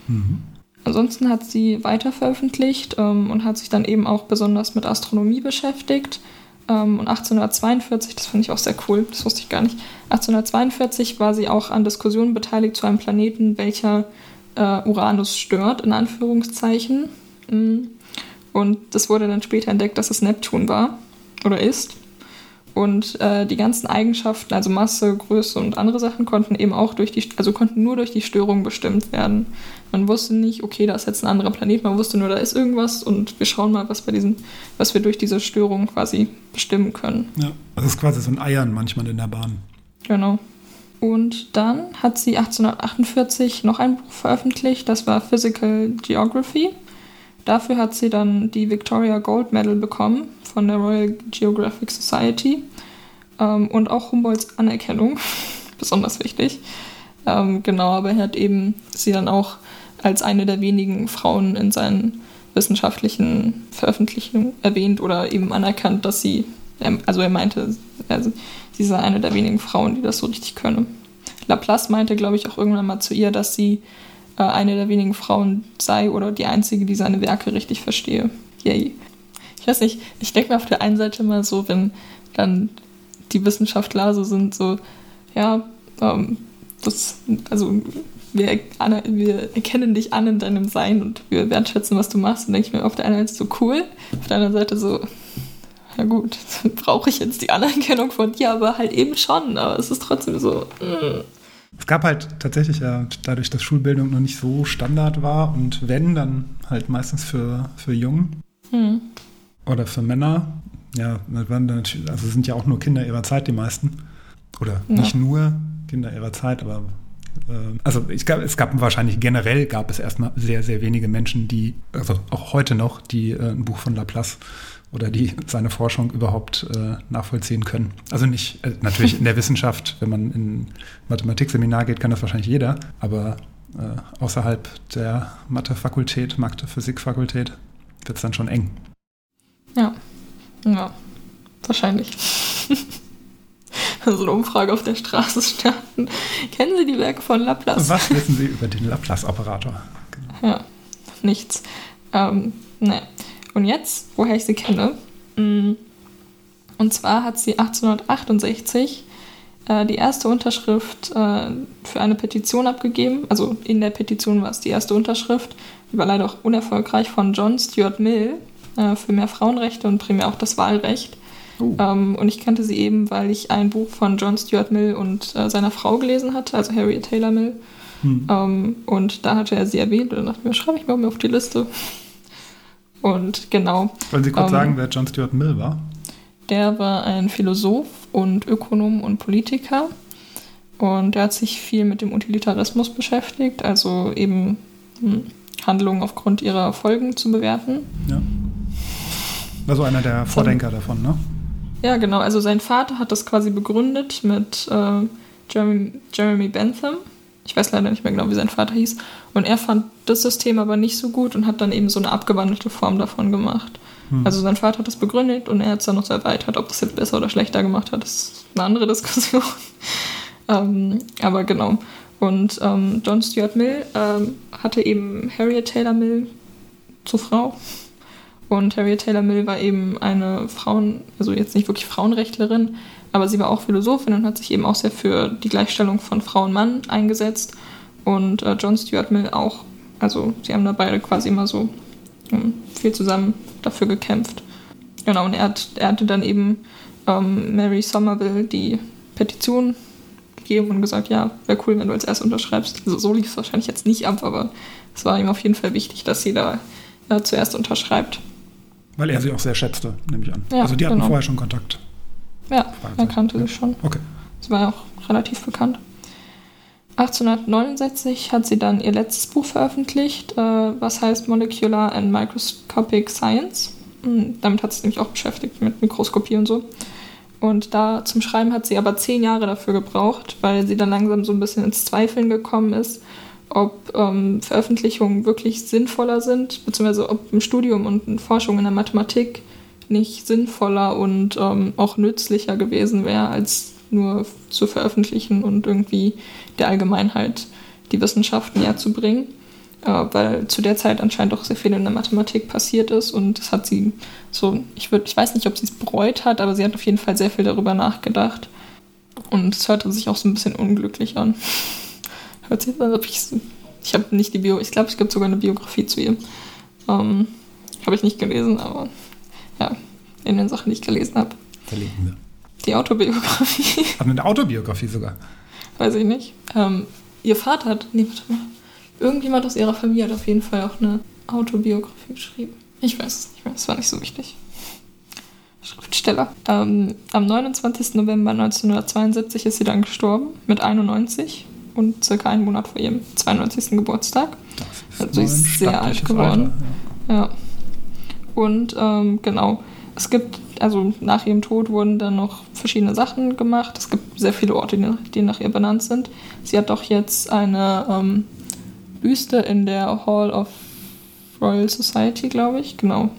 Mhm. Ansonsten hat sie weiter veröffentlicht ähm, und hat sich dann eben auch besonders mit Astronomie beschäftigt. Ähm, und 1842, das finde ich auch sehr cool, das wusste ich gar nicht, 1842 war sie auch an Diskussionen beteiligt zu einem Planeten, welcher äh, Uranus stört, in Anführungszeichen. Mm. Und das wurde dann später entdeckt, dass es Neptun war oder ist. Und äh, die ganzen Eigenschaften, also Masse, Größe und andere Sachen, konnten eben auch durch die, also konnten nur durch die Störung bestimmt werden. Man wusste nicht, okay, da ist jetzt ein anderer Planet, man wusste nur, da ist irgendwas und wir schauen mal, was bei diesen, was wir durch diese Störung quasi bestimmen können. Ja, das ist quasi so ein Eiern manchmal in der Bahn. Genau. Und dann hat sie 1848 noch ein Buch veröffentlicht, das war Physical Geography. Dafür hat sie dann die Victoria Gold Medal bekommen von der Royal Geographic Society ähm, und auch Humboldts Anerkennung, besonders wichtig. Ähm, genau, aber er hat eben sie dann auch als eine der wenigen Frauen in seinen wissenschaftlichen Veröffentlichungen erwähnt oder eben anerkannt, dass sie, also er meinte, also sie sei eine der wenigen Frauen, die das so richtig können. Laplace meinte, glaube ich, auch irgendwann mal zu ihr, dass sie äh, eine der wenigen Frauen sei oder die einzige, die seine Werke richtig verstehe. Yay. Ich weiß nicht, ich denke mir auf der einen Seite mal so, wenn dann die Wissenschaftler so sind, so, ja, ähm, das, also wir, wir, erkennen dich an in deinem Sein und wir wertschätzen, was du machst. Und denke ich mir auf der einen Seite so cool, auf der anderen Seite so, ja gut, brauche ich jetzt die Anerkennung von dir, aber halt eben schon, aber es ist trotzdem so. Mm. Es gab halt tatsächlich ja dadurch, dass Schulbildung noch nicht so Standard war und wenn, dann halt meistens für, für Jungen hm. Oder für Männer. Ja, also sind ja auch nur Kinder ihrer Zeit, die meisten. Oder ja. nicht nur Kinder ihrer Zeit, aber äh, also ich glaube, es gab wahrscheinlich generell gab es erstmal sehr, sehr wenige Menschen, die, also auch heute noch, die äh, ein Buch von Laplace oder die seine Forschung überhaupt äh, nachvollziehen können. Also nicht, äh, natürlich in der Wissenschaft, wenn man in Mathematikseminar geht, kann das wahrscheinlich jeder, aber äh, außerhalb der Mathefakultät, Mathe-Physikfakultät wird es dann schon eng. Ja, ja, wahrscheinlich. so eine Umfrage auf der Straße starten. Kennen Sie die Werke von Laplace? Was wissen Sie über den Laplace-Operator? Genau. Ja, nichts. Ähm, ne. Und jetzt, woher ich sie kenne. Mm, und zwar hat sie 1868 äh, die erste Unterschrift äh, für eine Petition abgegeben. Also in der Petition war es die erste Unterschrift. Die war leider auch unerfolgreich von John Stuart Mill äh, für mehr Frauenrechte und primär auch das Wahlrecht. Uh. Ähm, und ich kannte sie eben, weil ich ein Buch von John Stuart Mill und äh, seiner Frau gelesen hatte, also Harriet Taylor Mill. Hm. Ähm, und da hatte er sie erwähnt und dann dachte ich mir, schreibe ich mal auf die Liste. Und genau. Wollen Sie kurz ähm, sagen, wer John Stuart Mill war? Der war ein Philosoph und Ökonom und Politiker. Und er hat sich viel mit dem Utilitarismus beschäftigt, also eben hm, Handlungen aufgrund ihrer Folgen zu bewerten. Ja. Also einer der Vordenker so, davon, ne? Ja, genau. Also sein Vater hat das quasi begründet mit äh, Jeremy, Jeremy Bentham. Ich weiß leider nicht mehr genau, wie sein Vater hieß. Und er fand das System aber nicht so gut und hat dann eben so eine abgewandelte Form davon gemacht. Hm. Also sein Vater hat das begründet und er hat es dann noch so erweitert. Ob das jetzt besser oder schlechter gemacht hat, ist eine andere Diskussion. ähm, aber genau. Und ähm, John Stuart Mill ähm, hatte eben Harriet Taylor Mill zur Frau. Und Harriet Taylor Mill war eben eine Frauen, also jetzt nicht wirklich Frauenrechtlerin, aber sie war auch Philosophin und hat sich eben auch sehr für die Gleichstellung von Frau und Mann eingesetzt. Und äh, John Stuart Mill auch. Also sie haben da beide quasi immer so ähm, viel zusammen dafür gekämpft. Genau, und er, hat, er hatte dann eben ähm, Mary Somerville die Petition gegeben und gesagt, ja, wäre cool, wenn du als erst unterschreibst. Also so lief es wahrscheinlich jetzt nicht ab, aber es war ihm auf jeden Fall wichtig, dass sie da äh, zuerst unterschreibt. Weil er sie auch sehr schätzte, nehme ich an. Ja, also die hatten genau. vorher schon Kontakt. Ja, er kannte sie schon. Okay. Sie war ja auch relativ bekannt. 1869 hat sie dann ihr letztes Buch veröffentlicht, äh, was heißt Molecular and Microscopic Science. Hm, damit hat sie sich nämlich auch beschäftigt mit Mikroskopie und so. Und da zum Schreiben hat sie aber zehn Jahre dafür gebraucht, weil sie dann langsam so ein bisschen ins Zweifeln gekommen ist, ob ähm, Veröffentlichungen wirklich sinnvoller sind, beziehungsweise ob ein Studium und eine Forschung in der Mathematik nicht sinnvoller und ähm, auch nützlicher gewesen wäre, als nur zu veröffentlichen und irgendwie der Allgemeinheit die Wissenschaften näher zu bringen. Äh, weil zu der Zeit anscheinend auch sehr viel in der Mathematik passiert ist und das hat sie so, ich, würd, ich weiß nicht, ob sie es bereut hat, aber sie hat auf jeden Fall sehr viel darüber nachgedacht. Und es hörte sich auch so ein bisschen unglücklich an. Hört sich an, ob ich Ich habe nicht die Bio, ich glaube, es gibt sogar eine Biografie zu ihr. Ähm, habe ich nicht gelesen, aber ja, in den Sachen, die ich gelesen habe. Verlinken wir. Die Autobiografie, Aber eine Autobiografie sogar. weiß ich nicht. Ähm, ihr Vater hat, nee, warte mal. Irgendjemand aus ihrer Familie hat auf jeden Fall auch eine Autobiografie geschrieben. Ich weiß es nicht mehr, es war nicht so wichtig. Schriftsteller. Ähm, am 29. November 1972 ist sie dann gestorben, mit 91 und circa einen Monat vor ihrem 92. Geburtstag. Also sie ist sehr alt geworden. Alter, Ja. Und ähm, genau, es gibt, also nach ihrem Tod wurden dann noch verschiedene Sachen gemacht. Es gibt sehr viele Orte, die, die nach ihr benannt sind. Sie hat doch jetzt eine ähm, Büste in der Hall of Royal Society, glaube ich, genau.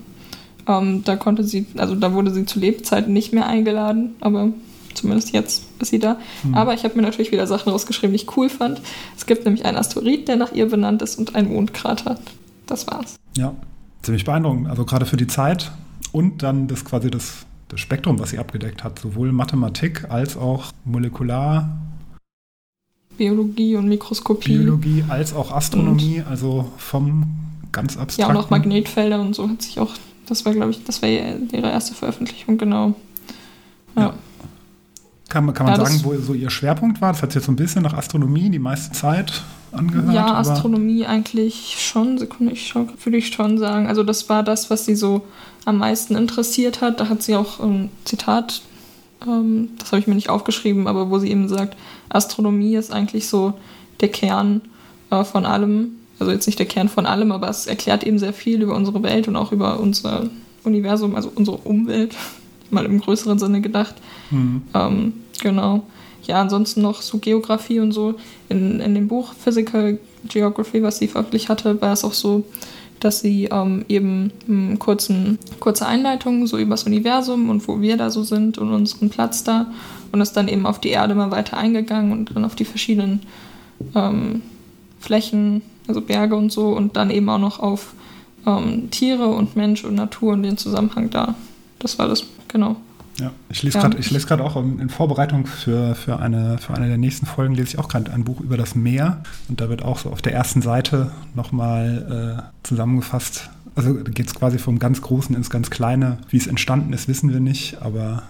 Ähm, da konnte sie, also da wurde sie zu Lebzeiten nicht mehr eingeladen, aber zumindest jetzt ist sie da. Aber ich habe mir natürlich wieder Sachen rausgeschrieben, die ich cool fand. Es gibt nämlich einen Asteroid, der nach ihr benannt ist und einen Mondkrater. Das war's. Ja, ziemlich beeindruckend. Also gerade für die Zeit und dann das quasi das, das Spektrum, was sie abgedeckt hat. Sowohl Mathematik als auch Molekular, Biologie und Mikroskopie. Biologie, als auch Astronomie. Also vom ganz Ja, abstrakten. und auch Magnetfelder und so hat sich auch, das war, glaube ich, das war ihre erste Veröffentlichung, genau. Ja. Ja. Kann, man- kann man Ja, sagen, wo so ihr Schwerpunkt war? Das hat sich jetzt so ein bisschen nach Astronomie die meiste Zeit angehört. Ja, Astronomie eigentlich schon, Sekunde, ich würde ich schon sagen. Also das war das, was sie so am meisten interessiert hat. Da hat sie auch ein Zitat, ähm, das habe ich mir nicht aufgeschrieben, aber wo sie eben sagt, Astronomie ist eigentlich so der Kern äh, von allem. Also jetzt nicht der Kern von allem, aber es erklärt eben sehr viel über unsere Welt und auch über unser Universum, also unsere Umwelt, mal im größeren Sinne gedacht. Mhm. Ähm, genau. Ja, ansonsten noch so Geografie und so. In, in dem Buch Physical Geography, was sie veröffentlicht hatte, war es auch so, dass sie ähm, eben einen kurzen, kurze Einleitungen so übers Universum und wo wir da so sind und unseren Platz da und ist dann eben auf die Erde mal weiter eingegangen und dann auf die verschiedenen ähm, Flächen, also Berge und so und dann eben auch noch auf ähm, Tiere und Mensch und Natur und den Zusammenhang da. Das war das, genau. Ja, ich lese gerade, ich lese gerade auch in in Vorbereitung für, für, eine, für eine der nächsten Folgen lese ich auch gerade ein Buch über das Meer und da wird auch so auf der ersten Seite nochmal äh, zusammengefasst. Also geht es quasi vom ganz Großen ins ganz Kleine. Wie es entstanden ist, wissen wir nicht, aber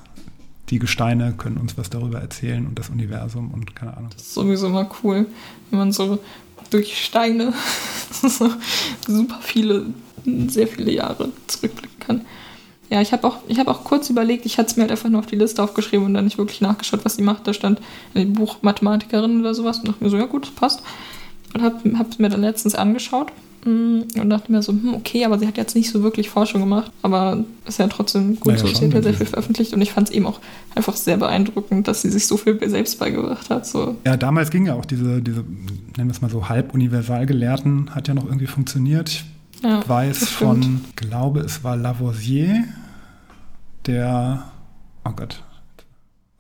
die Gesteine können uns was darüber erzählen und das Universum und keine Ahnung. Das ist sowieso mal cool, wenn man so durch Steine so super viele, sehr viele Jahre zurückblicken kann. Ja, ich habe auch, ich hab auch kurz überlegt, ich hatte es mir halt einfach nur auf die Liste aufgeschrieben und dann nicht wirklich nachgeschaut, was sie macht. Da stand in dem Buch Mathematikerin oder sowas und dachte mir so, ja gut, das passt. Und habe es mir dann letztens angeschaut mm, und dachte mir so, hm, okay, aber sie hat jetzt nicht so wirklich Forschung gemacht, aber ist ja trotzdem gut Naja, so. Sie hat ja sehr viel veröffentlicht und ich fand es eben auch einfach sehr beeindruckend, dass sie sich so viel selbst beigebracht hat. So. Ja, damals ging ja auch diese, diese nennen wir es mal so, halb Universalgelehrten, hat ja noch irgendwie funktioniert. Ich Ja, weiß das stimmt. von, glaube es war Lavoisier, der, oh Gott,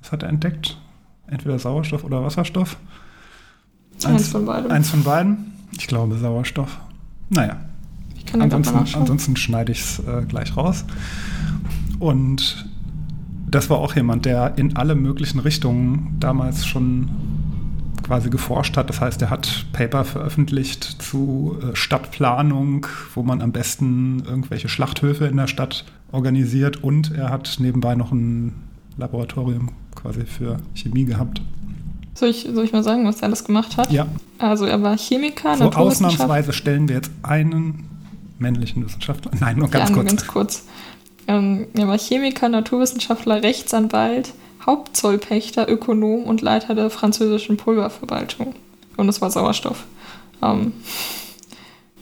was hat er entdeckt? Entweder Sauerstoff oder Wasserstoff? Eins von beidem. Eins von beiden? Ich glaube Sauerstoff. Naja, Ich kann ansonsten, ansonsten schneide ich es äh, gleich raus. Und das war auch jemand, der in alle möglichen Richtungen damals schon quasi geforscht hat. Das heißt, er hat Paper veröffentlicht zu äh, Stadtplanung, wo man am besten irgendwelche Schlachthöfe in der Stadt organisiert und er hat nebenbei noch ein Laboratorium quasi für Chemie gehabt. Soll ich, soll ich mal sagen, was er alles gemacht hat? Ja, Also er war Chemiker, so ausnahmsweise stellen wir jetzt einen männlichen Wissenschaftler. Nein, nur ganz ja, nur kurz. ganz kurz. Ähm, er war Chemiker, Naturwissenschaftler, Rechtsanwalt, Hauptzollpächter, Ökonom und Leiter der französischen Pulververwaltung. Und das war Sauerstoff. Ähm,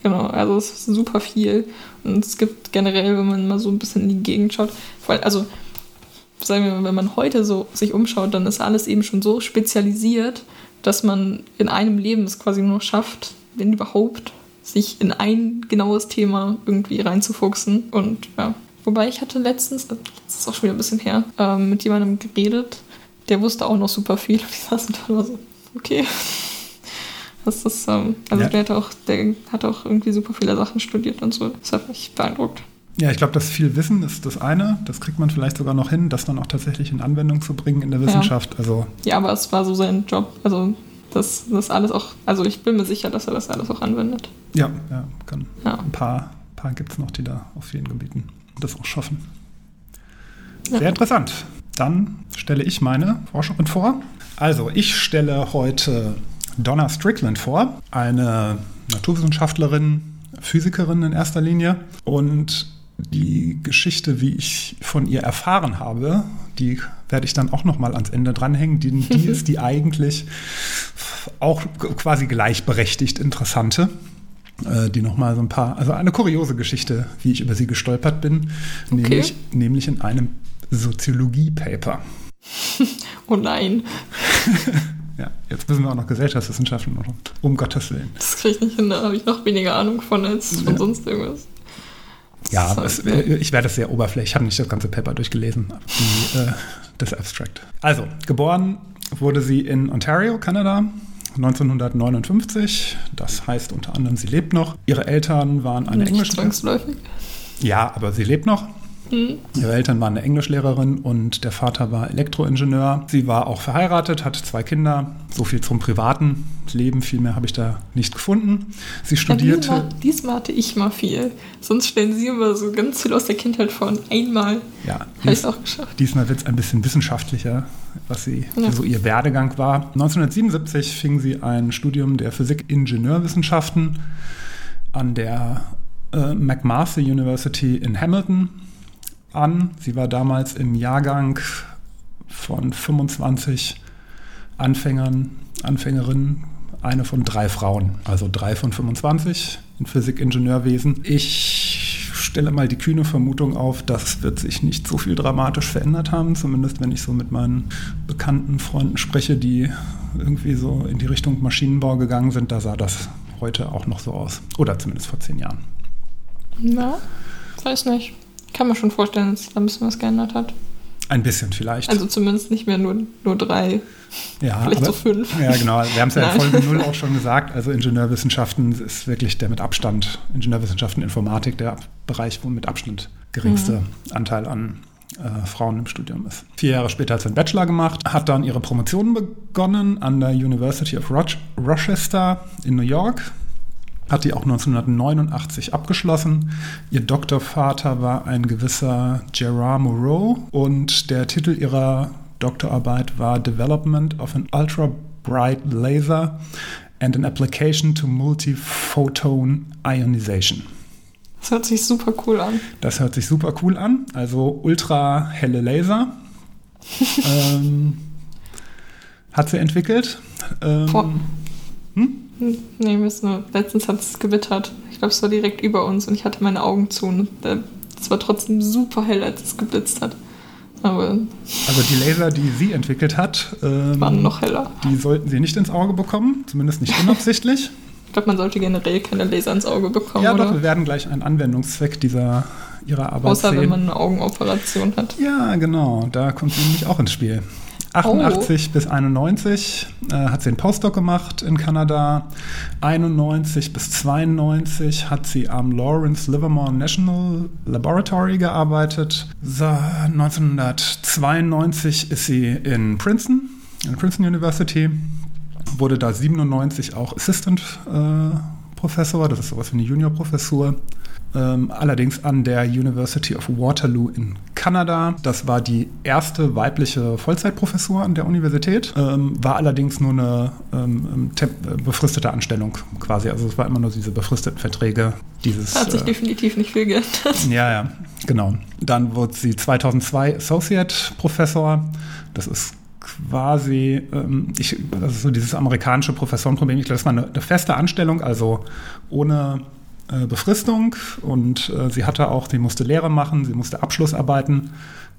genau, also es ist super viel. Und es gibt generell, wenn man mal so ein bisschen in die Gegend schaut, allem, also sagen wir mal, wenn man heute so sich umschaut, dann ist alles eben schon so spezialisiert, dass man in einem Leben es quasi nur schafft, wenn überhaupt, sich in ein genaues Thema irgendwie reinzufuchsen. Und ja, wobei ich hatte letztens, das ist auch schon wieder ein bisschen her, ähm, mit jemandem geredet, der wusste auch noch super viel. Und ich saß und war so, okay. Das ist, ähm, also Ja. der hat auch, der hat auch irgendwie super viele Sachen studiert und so. Das hat mich beeindruckt. Ja, ich glaube, das viel Wissen ist das eine. Das kriegt man vielleicht sogar noch hin, das dann auch tatsächlich in Anwendung zu bringen in der Wissenschaft. Also Ja, aber es war so sein Job. Also dass das alles auch, also ich bin mir sicher, dass er das alles auch anwendet. Ja, ja, kann. Ja. Ein paar, paar gibt es noch, die da auf vielen Gebieten das auch schaffen. Ja. Sehr interessant. Dann stelle ich meine Forscherin vor. Also, ich stelle heute Donna Strickland vor, eine Naturwissenschaftlerin, Physikerin in erster Linie. Und die Geschichte, wie ich von ihr erfahren habe, die werde ich dann auch noch mal ans Ende dranhängen. Die, die ist die eigentlich auch quasi gleichberechtigt interessante die nochmal so ein paar, also eine kuriose Geschichte, wie ich über sie gestolpert bin, Okay. nämlich, nämlich in einem Soziologie-Paper. Oh nein, Ja, jetzt müssen wir auch noch Gesellschaftswissenschaften machen, um Gottes Willen. das kriege ich nicht hin, da habe ich noch weniger Ahnung von als von Ja. sonst irgendwas. Ja, es, äh, ich werde es sehr oberflächlich, ich habe nicht das ganze Paper durchgelesen, die, äh, das Abstract. Also, geboren wurde sie in Ontario, Kanada. 1959, das heißt unter anderem, sie lebt noch. Ihre Eltern waren eine Nicht englische zwangsläufig. Ja, aber sie lebt noch. Hm. Ihre Eltern waren eine Englischlehrerin und der Vater war Elektroingenieur. Sie war auch verheiratet, hatte zwei Kinder. So viel zum privaten Leben, viel mehr habe ich da nicht gefunden. Sie Ja, studierte. diesmal, diesmal hatte ich mal viel. Sonst stellen sie immer so ganz viel aus der Kindheit vor und einmal Ja, habe ich es auch geschafft. diesmal wird es ein bisschen wissenschaftlicher, was sie Ja. so ihr Werdegang war. 1977 fing sie ein Studium der Physik-Ingenieurwissenschaften an der äh, McMaster University in Hamilton an. Sie war damals im Jahrgang von 25 Anfängern, Anfängerinnen, eine von drei Frauen, also drei von 25 in Physik-Ingenieurwesen. Ich stelle mal die kühne Vermutung auf, das wird sich nicht so viel dramatisch verändert haben, zumindest wenn ich so mit meinen bekannten Freunden spreche, die irgendwie so in die Richtung Maschinenbau gegangen sind, da sah das heute auch noch so aus. Oder zumindest vor zehn Jahren. Ja, weiß nicht. Kann man schon vorstellen, dass sich da ein bisschen was geändert hat. Ein bisschen vielleicht. Also zumindest nicht mehr nur, nur drei, ja, vielleicht so fünf. Ja, genau. Wir haben es ja in. Folge 0 auch schon gesagt. Also Ingenieurwissenschaften ist wirklich der mit Abstand, Ingenieurwissenschaften, Informatik, der Bereich, wo mit Abstand geringste Anteil an äh, Frauen im Studium ist. Vier Jahre später hat sie einen Bachelor gemacht, hat dann ihre Promotion begonnen an der University of Roch Rochester in New York. Hat die auch 1989 abgeschlossen. Ihr Doktorvater war ein gewisser Gerard Moreau und der Titel ihrer Doktorarbeit war Development of an Ultra Bright Laser and an Application to Multiphoton Ionization. Das hört sich super cool an. Das hört sich super cool an. Also ultra helle Laser. ähm, hat sie entwickelt. Ähm, Boah. Hm? Nee, müssen wir. Letztens hat es gewittert. Ich glaube, es war direkt über uns und ich hatte meine Augen zu und es war trotzdem super hell, als es geblitzt hat. Aber Also die Laser, die sie entwickelt hat, ähm, waren noch heller. die sollten sie nicht ins Auge bekommen, zumindest nicht unabsichtlich. Ich glaube, man sollte generell keine Laser ins Auge bekommen, ja, oder? doch, wir werden gleich einen Anwendungszweck dieser ihrer Arbeit Außer sehen. wenn man eine Augenoperation hat. Ja, genau, da kommt sie nämlich auch ins Spiel. 88 bis 91 äh, hat sie einen Postdoc gemacht in Kanada. 91 bis 92 hat sie am Lawrence Livermore National Laboratory gearbeitet. So, 1992 ist sie in Princeton, in Princeton University, wurde da 97 auch Assistant äh, Professor, das ist sowas wie eine Juniorprofessur. Ähm, allerdings an der University of Waterloo in Kanada. Das war die erste weibliche Vollzeitprofessur an der Universität, ähm, war allerdings nur eine ähm, temp- äh, befristete Anstellung quasi. Also es war immer nur diese befristeten Verträge. Dieses, Hat sich äh, definitiv nicht viel geändert. ja, ja, genau. Dann wurde sie 2002 Associate Professor. Das ist quasi, ähm, ich, das ist so dieses amerikanische Professorenproblem. Ich glaube, das war eine, eine feste Anstellung, also ohne äh, Befristung. Und äh, sie hatte auch, sie musste Lehre machen, sie musste Abschlussarbeiten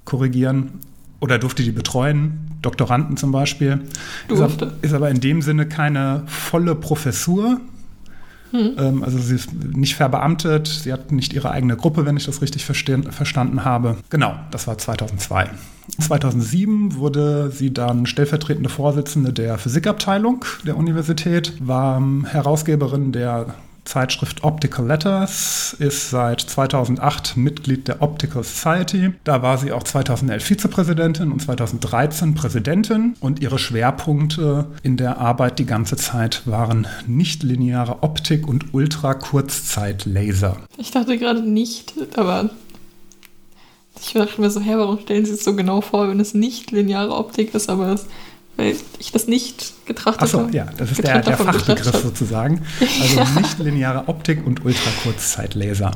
korrigieren oder durfte die betreuen, Doktoranden zum Beispiel. Ist, Durfte. ab- ist aber in dem Sinne keine volle Professur. Ähm, also sie ist nicht verbeamtet, sie hat nicht ihre eigene Gruppe, wenn ich das richtig verstanden habe. Genau, das war 2002. 2007 wurde sie dann stellvertretende Vorsitzende der Physikabteilung der Universität, war ähm, Herausgeberin der Zeitschrift Optical Letters, ist seit 2008 Mitglied der Optical Society. Da war sie auch 2011 Vizepräsidentin und 2013 Präsidentin. Und ihre Schwerpunkte in der Arbeit die ganze Zeit waren nichtlineare Optik und Ultrakurzzeit-Laser. Ich dachte gerade nicht, aber ich dachte mir so, her, warum stellen Sie es so genau vor, wenn es nicht lineare Optik ist, aber es weil ich das nicht getrachtet Achso, habe. ja, das ist der, der Fachbegriff sozusagen. Also nicht lineare Optik und Ultrakurzzeit-Laser.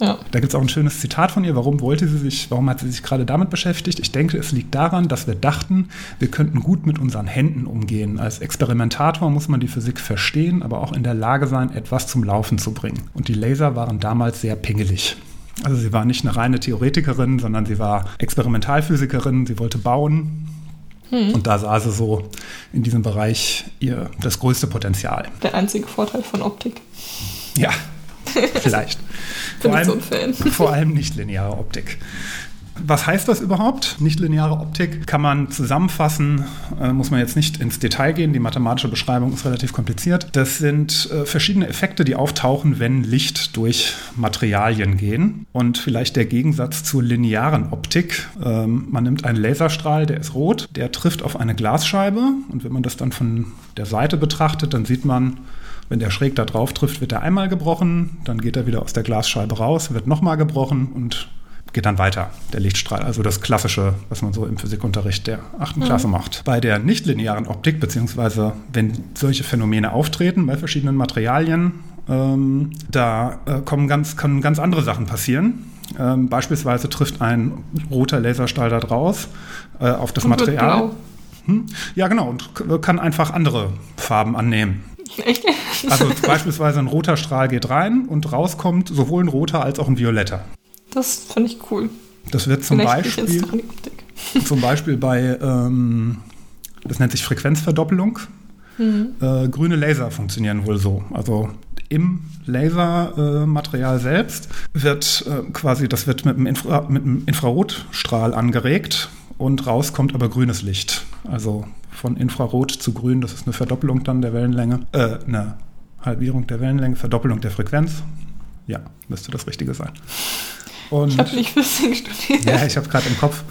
Ja. Da gibt es auch ein schönes Zitat von ihr. Warum wollte sie sich, warum hat sie sich gerade damit beschäftigt? Ich denke, es liegt daran, dass wir dachten, wir könnten gut mit unseren Händen umgehen. Als Experimentator muss man die Physik verstehen, aber auch in der Lage sein, etwas zum Laufen zu bringen. Und die Laser waren damals sehr pingelig. Also sie war nicht eine reine Theoretikerin, sondern sie war Experimentalphysikerin, sie wollte bauen. Hm. Und da sah sie so in diesem Bereich ihr das größte Potenzial. Der einzige Vorteil von Optik. Ja, vielleicht. Vor, so allem, Fan. vor allem nicht lineare Optik. Was heißt das überhaupt? Nichtlineare Optik kann man zusammenfassen, äh, muss man jetzt nicht ins Detail gehen, die mathematische Beschreibung ist relativ kompliziert. Das sind äh, verschiedene Effekte, die auftauchen, wenn Licht durch Materialien gehen. Und vielleicht der Gegensatz zur linearen Optik. Ähm, man nimmt einen Laserstrahl, der ist rot, der trifft auf eine Glasscheibe und wenn man das dann von der Seite betrachtet, dann sieht man, wenn der schräg da drauf trifft, wird er einmal gebrochen, dann geht er wieder aus der Glasscheibe raus, wird nochmal gebrochen und geht dann weiter, der Lichtstrahl. Also das Klassische, was man so im Physikunterricht der achten Klasse macht. Bei der nichtlinearen Optik, beziehungsweise wenn solche Phänomene auftreten bei verschiedenen Materialien, ähm, da äh, kommen ganz, können ganz andere Sachen passieren. Ähm, beispielsweise trifft ein roter Laserstrahl da draus äh, auf das Und Material. Hm? Ja, genau, und kann einfach andere Farben annehmen. Echt? Also beispielsweise ein roter Strahl geht rein und rauskommt sowohl ein roter als auch ein violetter. Das finde ich cool. Das wird zum Vielleicht Beispiel, zum Beispiel bei, ähm, das nennt sich Frequenzverdoppelung. Äh, grüne Laser funktionieren wohl so. Also im Lasermaterial äh, selbst wird äh, quasi, das wird mit einem, Infra mit einem Infrarotstrahl angeregt und raus kommt aber grünes Licht. Also von Infrarot zu grün, das ist eine Verdoppelung dann der Wellenlänge, äh, eine Halbierung der Wellenlänge, Verdoppelung der Frequenz. Ja, müsste das Richtige sein. Und Ich habe nicht Physik studiert. ja, ich habe gerade im Kopf.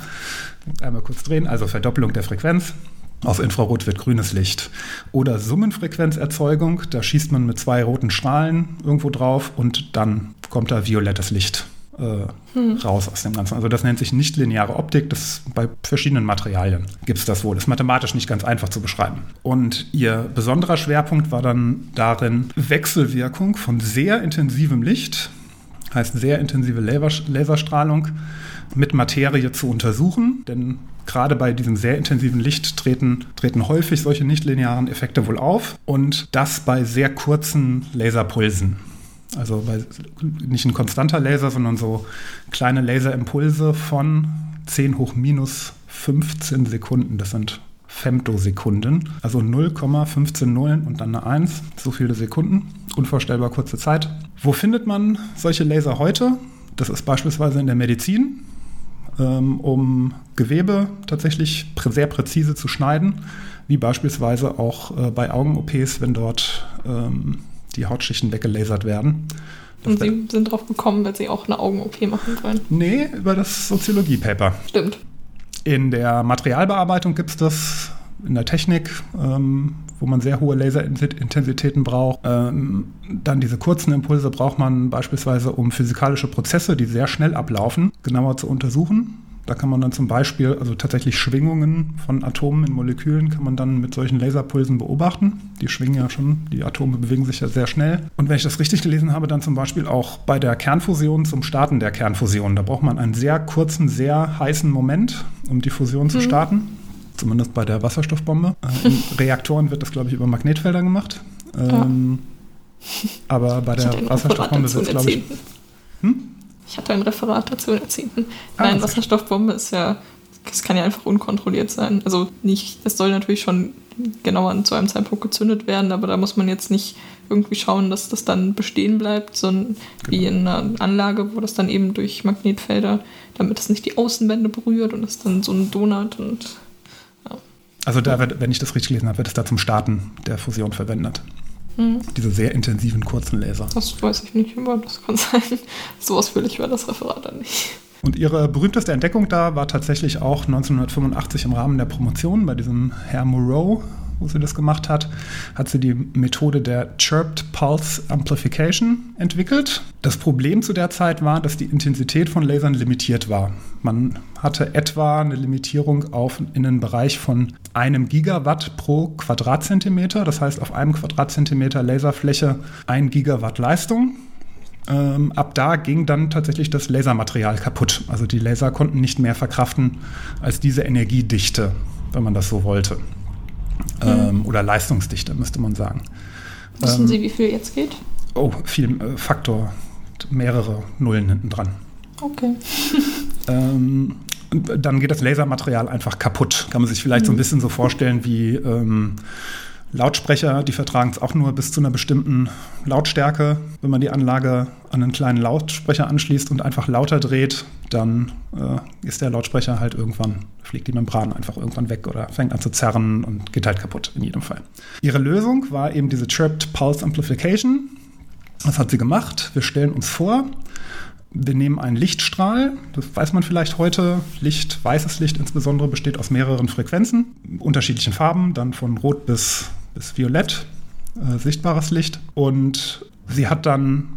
Einmal kurz drehen. Also Verdoppelung der Frequenz. Auf Infrarot wird grünes Licht. Oder Summenfrequenzerzeugung. Da schießt man mit zwei roten Strahlen irgendwo drauf und dann kommt da violettes Licht äh, raus aus dem Ganzen. Also das nennt sich nichtlineare Optik. Das bei verschiedenen Materialien gibt es das wohl. Ist mathematisch nicht ganz einfach zu beschreiben. Und ihr besonderer Schwerpunkt war dann darin Wechselwirkung von sehr intensivem Licht heißt sehr intensive Laser- Laserstrahlung mit Materie zu untersuchen. Denn gerade bei diesem sehr intensiven Licht treten, treten häufig solche nichtlinearen Effekte wohl auf. Und das bei sehr kurzen Laserpulsen. Also bei, nicht ein konstanter Laser, sondern so kleine Laserimpulse von 10 hoch minus 15 Sekunden. Das sind Femtosekunden, also 0,15 Nullen und dann eine 1, so viele Sekunden, unvorstellbar kurze Zeit. Wo findet man solche Laser heute? Das ist beispielsweise in der Medizin, ähm, um Gewebe tatsächlich sehr präzise zu schneiden, wie beispielsweise auch äh, bei Augen-OPs, wenn dort ähm, die Hautschichten weggelasert werden. Das Und sie sind drauf gekommen, weil sie auch eine Augen-OP machen wollen. nee, über das Soziologie-Paper. Stimmt. In der Materialbearbeitung gibt es das, in der Technik, ähm, wo man sehr hohe Laserintensitäten braucht. Ähm, dann diese kurzen Impulse braucht man beispielsweise, um physikalische Prozesse, die sehr schnell ablaufen, genauer zu untersuchen. Da kann man dann zum Beispiel, also tatsächlich Schwingungen von Atomen in Molekülen, kann man dann mit solchen Laserpulsen beobachten. Die schwingen ja schon, die Atome bewegen sich ja sehr schnell. Und wenn ich das richtig gelesen habe, dann zum Beispiel auch bei der Kernfusion zum Starten der Kernfusion. Da braucht man einen sehr kurzen, sehr heißen Moment, um die Fusion zu starten. Zumindest bei der Wasserstoffbombe. Äh, in Reaktoren wird das, glaube ich, über Magnetfelder gemacht. Ähm, Aber bei der Wasserstoffbombe wird es, glaube ich, 10. Hm? Ich hatte ein Referat dazu in der 10. Ah, Nein. Wasserstoffbombe ist ja, es kann ja einfach unkontrolliert sein. Also nicht, es soll natürlich schon genauer zu einem Zeitpunkt gezündet werden, aber da muss man jetzt nicht irgendwie schauen, dass das dann bestehen bleibt, sondern wie Genau. in einer Anlage, wo das dann eben durch Magnetfelder, damit es nicht die Außenwände berührt und es dann so ein Donut und Also da wird, wenn ich das richtig gelesen habe, wird es da zum Starten der Fusion verwendet. Diese sehr intensiven kurzen Laser. Das weiß ich nicht, aber das kann sein. So ausführlich war das Referat dann nicht. Und ihre berühmteste Entdeckung da war tatsächlich auch 1985 im Rahmen der Promotion bei diesem Herr Moreau, wo sie das gemacht hat, hat sie die Methode der Chirped Pulse Amplification entwickelt. Das Problem zu der Zeit war, dass die Intensität von Lasern limitiert war. Man hatte etwa eine Limitierung auf in einen Bereich von einem Gigawatt pro Quadratzentimeter. Das heißt, auf einem Quadratzentimeter Laserfläche ein Gigawatt Leistung. Ähm, ab da ging dann tatsächlich das Lasermaterial kaputt. Also die Laser konnten nicht mehr verkraften als diese Energiedichte, wenn man das so wollte. Ähm, oder Leistungsdichte, müsste man sagen. Wissen Sie, wie viel jetzt geht? Oh, viel äh, Faktor, mehrere Nullen hinten dran. Okay. Ähm, dann geht das Lasermaterial einfach kaputt. Kann man sich vielleicht so ein bisschen so vorstellen wie ähm, Lautsprecher, die vertragen es auch nur bis zu einer bestimmten Lautstärke. Wenn man die Anlage an einen kleinen Lautsprecher anschließt und einfach lauter dreht, dann äh, ist der Lautsprecher halt irgendwann, fliegt die Membran einfach irgendwann weg oder fängt an zu zerren und geht halt kaputt in jedem Fall. Ihre Lösung war eben diese Chirped Pulse Amplification. Was hat sie gemacht? Wir stellen uns vor, wir nehmen einen Lichtstrahl, das weiß man vielleicht heute. Licht, weißes Licht insbesondere, besteht aus mehreren Frequenzen, unterschiedlichen Farben, dann von rot bis, bis violett, äh, sichtbares Licht. Und sie hat dann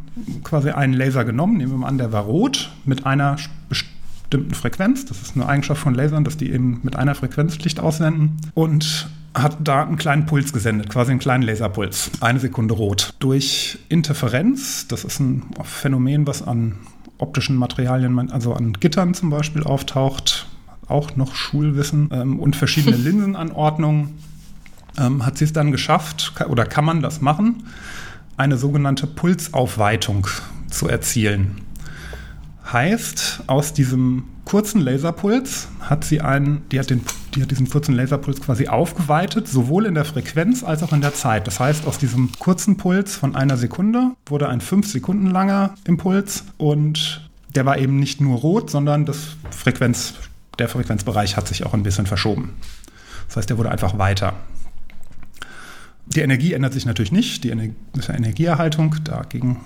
quasi einen Laser genommen, nehmen wir mal an, der war rot, mit einer bestimmten Frequenz. Das ist eine Eigenschaft von Lasern, dass die eben mit einer Frequenz Licht aussenden. Und hat da einen kleinen Puls gesendet, quasi einen kleinen Laserpuls. Eine Sekunde rot. Durch Interferenz, das ist ein Phänomen, was an optischen Materialien, also an Gittern zum Beispiel auftaucht, auch noch Schulwissen ähm, und verschiedene Linsenanordnungen, ähm, hat sie es dann geschafft, oder kann man das machen, eine sogenannte Pulsaufweitung zu erzielen. Heißt, aus diesem kurzen Laserpuls hat sie einen, die hat, den, die hat diesen kurzen Laserpuls quasi aufgeweitet, sowohl in der Frequenz als auch in der Zeit. Das heißt, aus diesem kurzen Puls von einer Sekunde wurde ein fünf Sekunden langer Impuls und der war eben nicht nur rot, sondern das Frequenz, der Frequenzbereich hat sich auch ein bisschen verschoben. Das heißt, der wurde einfach weiter. Die Energie ändert sich natürlich nicht, die Ener ist ja Energieerhaltung, dagegen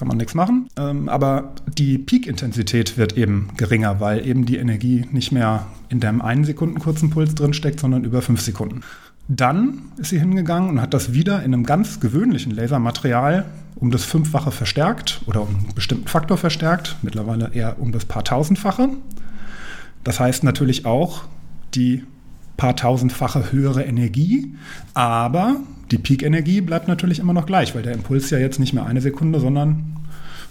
kann man nichts machen. Ähm, aber die Peak-Intensität wird eben geringer, weil eben die Energie nicht mehr in dem einen Sekunden kurzen Puls drinsteckt, sondern über fünf Sekunden. Dann ist sie hingegangen und hat das wieder in einem ganz gewöhnlichen Lasermaterial um das Fünffache verstärkt oder um einen bestimmten Faktor verstärkt, mittlerweile eher um das paar Tausendfache. Das heißt natürlich auch die paar tausendfache höhere Energie, aber die Peak-Energie bleibt natürlich immer noch gleich, weil der Impuls ja jetzt nicht mehr eine Sekunde, sondern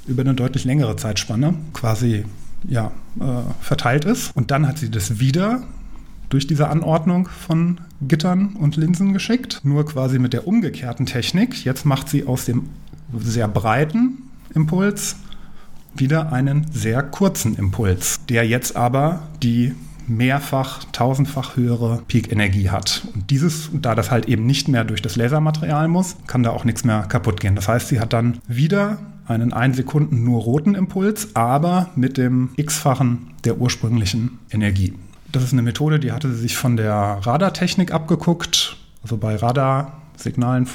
über eine deutlich längere Zeitspanne quasi ja, äh, verteilt ist. Und dann hat sie das wieder durch diese Anordnung von Gittern und Linsen geschickt, nur quasi mit der umgekehrten Technik. Jetzt macht sie aus dem sehr breiten Impuls wieder einen sehr kurzen Impuls, der jetzt aber die mehrfach, tausendfach höhere Peak-Energie hat. Und dieses, da das halt eben nicht mehr durch das Lasermaterial muss, kann da auch nichts mehr kaputt gehen. Das heißt, sie hat dann wieder einen 1 Sekunden nur roten Impuls, aber mit dem x-fachen der ursprünglichen Energie. Das ist eine Methode, die hatte sie sich von der Radartechnik abgeguckt. Also bei Radarsignalen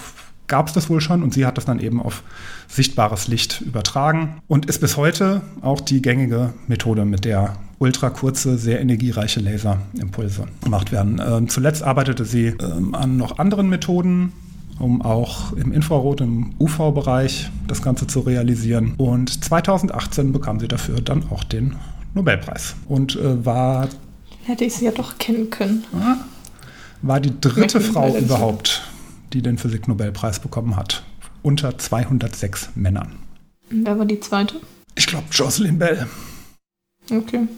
gab es das wohl schon und sie hat das dann eben auf sichtbares Licht übertragen und ist bis heute auch die gängige Methode, mit der ultrakurze, sehr energiereiche Laserimpulse gemacht werden. Ähm, zuletzt arbeitete sie ähm, an noch anderen Methoden, um auch im Infrarot, im UV-Bereich das Ganze zu realisieren. Und 2018 bekam sie dafür dann auch den Nobelpreis und äh, war. Hätte ich sie ja doch kennen können. War die dritte Frau überhaupt, die den Physik-Nobelpreis bekommen hat. Unter 206 Männern. Wer war die zweite? Ich glaube, Jocelyn Bell. Okay.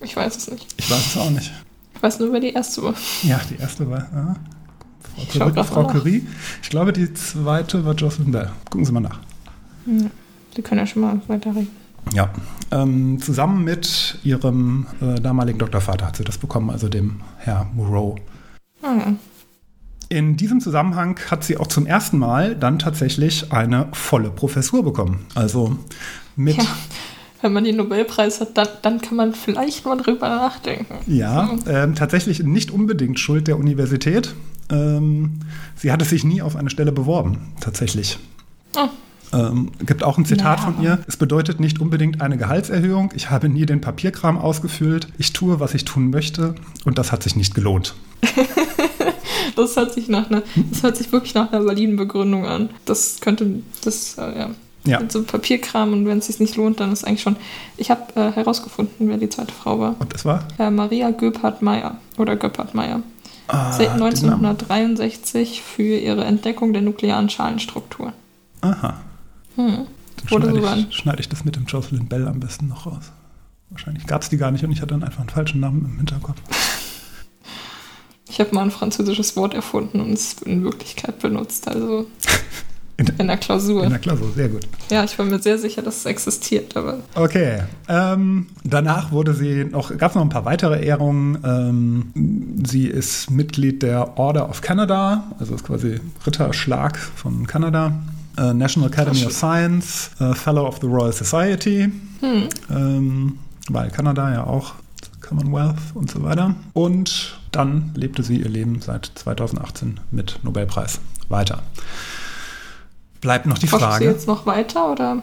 Ich weiß es nicht. Ich weiß es auch nicht. Ich weiß nur, wer die erste war. Ja, die erste war ja, Frau, Curie, Frau Curie. Ich glaube, die zweite war Jocelyn Bell. Gucken Sie mal nach. Ja, Sie können ja schon mal weiterreden. Ja, ähm, zusammen mit ihrem äh, damaligen Doktorvater hat sie das bekommen, also dem Herr Moreau. Ah, ja. In diesem Zusammenhang hat sie auch zum ersten Mal dann tatsächlich eine volle Professur bekommen. Also mit. Ja, wenn man den Nobelpreis hat, dann, dann kann man vielleicht mal drüber nachdenken. Ja, äh, tatsächlich nicht unbedingt Schuld der Universität. Ähm, sie hatte sich nie auf eine Stelle beworben, tatsächlich. Oh. Ähm, gibt auch ein Zitat Ja. von ihr. Es bedeutet nicht unbedingt eine Gehaltserhöhung. Ich habe nie den Papierkram ausgefüllt. Ich tue, was ich tun möchte. Und das hat sich nicht gelohnt. Das hört sich nach einer, das hört sich wirklich nach einer validen Begründung an. Das könnte, das, äh, ja. Ja. Mit so Papierkram und wenn es sich nicht lohnt, dann ist eigentlich schon. Ich habe äh, herausgefunden, wer die zweite Frau war. Und das war Äh, Maria Göpard-Meyer oder Göpard-Meyer. ah, Seit den Namen. 1963 für ihre Entdeckung der nuklearen Schalenstruktur. Aha. Hm. Dann schneide ich, schneide ich das mit dem Jocelyn Bell am besten noch raus. Wahrscheinlich gab es die gar nicht und ich hatte dann einfach einen falschen Namen im Hinterkopf. Ich habe mal ein französisches Wort erfunden und es in Wirklichkeit benutzt, also In, in der Klausur. in der Klausur, sehr gut. ja, ich war mir sehr sicher, dass es existiert, aber Okay. Ähm, danach wurde sie noch, gab es noch ein paar weitere Ehrungen. Ähm, sie ist Mitglied der Order of Canada, also ist quasi Ritterschlag von Kanada. Äh, National Academy of Science, äh, Fellow of the Royal Society, ähm, weil Kanada ja auch Commonwealth und so weiter. Und dann lebte sie ihr Leben seit 2018 mit Nobelpreis weiter. Bleibt noch die forscht Frage. sie jetzt noch weiter oder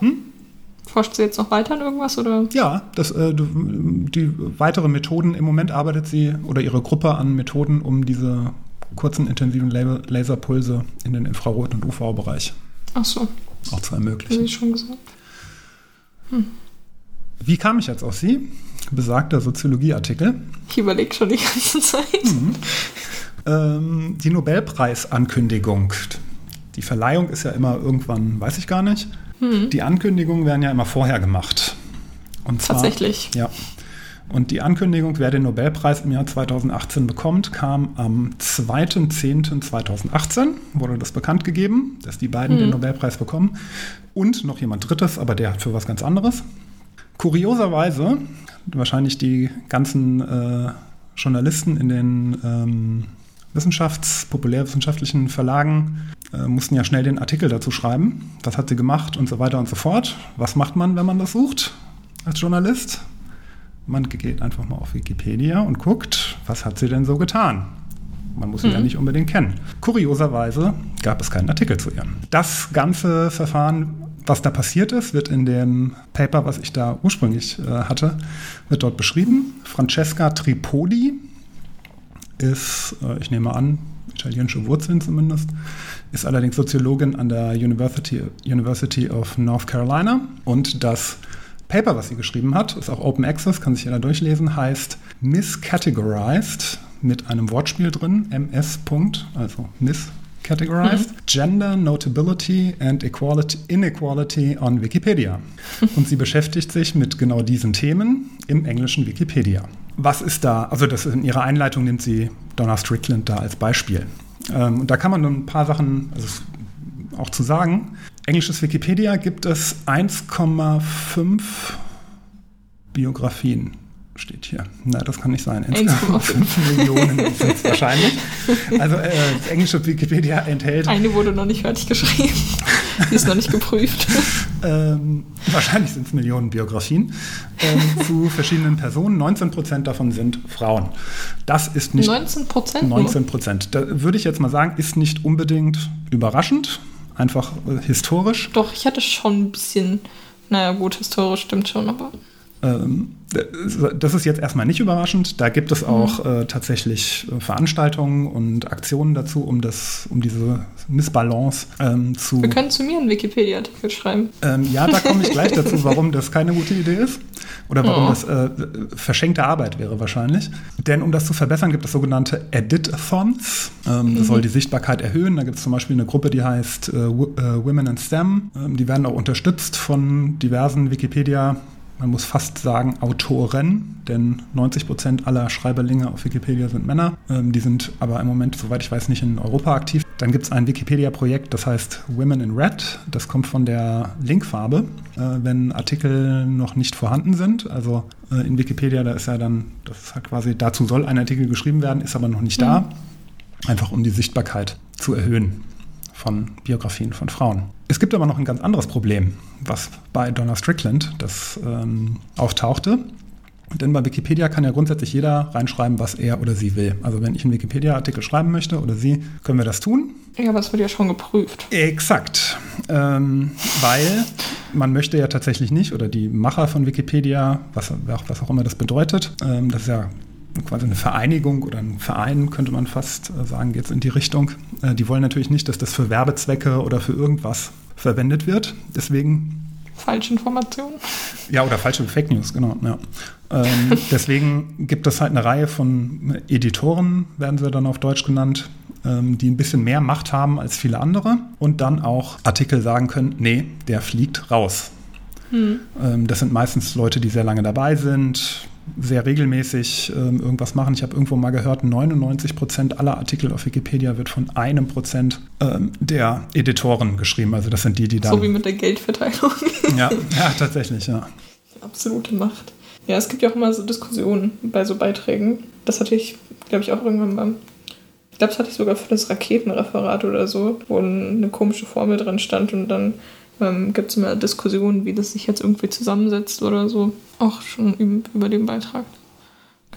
forscht sie jetzt noch weiter an irgendwas oder? Ja, das, äh, die weitere Methoden, im Moment arbeitet sie oder ihre Gruppe an Methoden, um diese kurzen, intensiven La- Laserpulse in den Infrarot- und UV-Bereich Ach so, auch zu wie ermöglichen. schon gesagt. Wie kam ich jetzt auf sie? Besagter Soziologieartikel. Ich überlege schon die ganze Zeit. Mhm. Ähm, die Nobelpreisankündigung. Die Verleihung ist ja immer irgendwann, weiß ich gar nicht. Die Ankündigungen werden ja immer vorher gemacht. Und zwar, Tatsächlich. Ja. Und die Ankündigung, wer den Nobelpreis im Jahr 2018 bekommt, kam am 2.10.2018, wurde das bekannt gegeben, dass die beiden den Nobelpreis bekommen. Und noch jemand Drittes, aber der hat für was ganz anderes. Kurioserweise, wahrscheinlich die ganzen äh, Journalisten in den ähm, Wissenschafts-, populärwissenschaftlichen Verlagen äh, mussten ja schnell den Artikel dazu schreiben. Was hat sie gemacht und so weiter und so fort. Was macht man, wenn man das sucht als Journalist? Man geht einfach mal auf Wikipedia und guckt, was hat sie denn so getan? Man muss sie ja nicht unbedingt kennen. Kurioserweise gab es keinen Artikel zu ihr. Das ganze Verfahren, was da passiert ist, wird in dem Paper, was ich da ursprünglich äh, hatte, wird dort beschrieben. Francesca Tripodi ist, äh, ich nehme an, italienische Wurzeln zumindest, ist allerdings Soziologin an der University, University of North Carolina und das Paper, was sie geschrieben hat, ist auch Open Access, kann sich jeder durchlesen, heißt Miscategorized mit einem Wortspiel drin, MS. Punkt, also Miscategorized, Gender, Notability and Equality, Inequality on Wikipedia. Und sie beschäftigt sich mit genau diesen Themen im englischen Wikipedia. Was ist da, also das in ihrer Einleitung nimmt sie Donna Strickland da als Beispiel. Ähm, und da kann man ein paar Sachen, also auch zu sagen. Englisches Wikipedia gibt es 1,5 Biografien, steht hier. Na, das kann nicht sein. 1,5 Millionen sind es wahrscheinlich. Also äh, das englische Wikipedia enthält Eine wurde noch nicht fertig geschrieben. Die ist noch nicht geprüft. ähm, wahrscheinlich sind es Millionen Biografien ähm, zu verschiedenen Personen. 19 Prozent davon sind Frauen. Das ist nicht 19 Prozent? 19 Prozent. Da würde ich jetzt mal sagen, ist nicht unbedingt überraschend, einfach äh, historisch. Doch, ich hatte schon ein bisschen. Naja, gut, historisch stimmt schon, aber. Ähm, das ist jetzt erstmal nicht überraschend. Da gibt es auch äh, tatsächlich äh, Veranstaltungen und Aktionen dazu, um, das, um diese Missbalance ähm, zu. Wir können zu mir einen Wikipedia-Artikel schreiben. Ähm, ja, da komme ich gleich dazu, warum das keine gute Idee ist. Oder warum Oh. das äh, verschenkte Arbeit wäre wahrscheinlich. Denn um das zu verbessern, gibt es sogenannte Edit-Thons. Ähm, Das soll die Sichtbarkeit erhöhen. Da gibt es zum Beispiel eine Gruppe, die heißt äh, äh, Women in STEM. Ähm, die werden auch unterstützt von diversen Wikipedia- man muss fast sagen Autoren, denn 90 Prozent aller Schreiberlinge auf Wikipedia sind Männer. Ähm, die sind aber im Moment, soweit ich weiß, nicht in Europa aktiv. Dann gibt es ein Wikipedia-Projekt, das heißt Women in Red. Das kommt von der Linkfarbe, äh, wenn Artikel noch nicht vorhanden sind. Also äh, in Wikipedia, da ist ja dann, das ist halt quasi, dazu soll ein Artikel geschrieben werden, ist aber noch nicht da. Einfach um die Sichtbarkeit zu erhöhen von Biografien von Frauen. Es gibt aber noch ein ganz anderes Problem, was bei Donna Strickland das ähm, auftauchte. Denn bei Wikipedia kann ja grundsätzlich jeder reinschreiben, was er oder sie will. Also wenn ich einen Wikipedia-Artikel schreiben möchte oder Sie, können wir das tun. Ja, aber es wird ja schon geprüft. Exakt. Ähm, weil man möchte ja tatsächlich nicht, oder die Macher von Wikipedia, was, was auch immer das bedeutet, ähm, das ist ja quasi eine Vereinigung oder ein Verein, könnte man fast äh, sagen, jetzt in die Richtung. Äh, die wollen natürlich nicht, dass das für Werbezwecke oder für irgendwas verwendet wird. Deswegen Falsche Informationen. Ja, oder falsche Fake News, genau. Ja. Ähm, deswegen gibt es halt eine Reihe von Editoren, werden sie dann auf Deutsch genannt, ähm, die ein bisschen mehr Macht haben als viele andere und dann auch Artikel sagen können, nee, der fliegt raus. Hm. Ähm, das sind meistens Leute, die sehr lange dabei sind, sehr regelmäßig ähm, irgendwas machen. Ich habe irgendwo mal gehört, 99 Prozent aller Artikel auf Wikipedia wird von einem Prozent ähm, der Editoren geschrieben. Also das sind die, die dann... So wie mit der Geldverteilung. ja, ja, tatsächlich, ja. Absolute Macht. Ja, es gibt ja auch immer so Diskussionen bei so Beiträgen. Das hatte ich, glaube ich, auch irgendwann mal. Ich glaube, das hatte ich sogar für das Raketenreferat oder so, wo eine komische Formel drin stand und dann ähm, gibt es immer Diskussionen, wie das sich jetzt irgendwie zusammensetzt oder so. Auch schon über den Beitrag.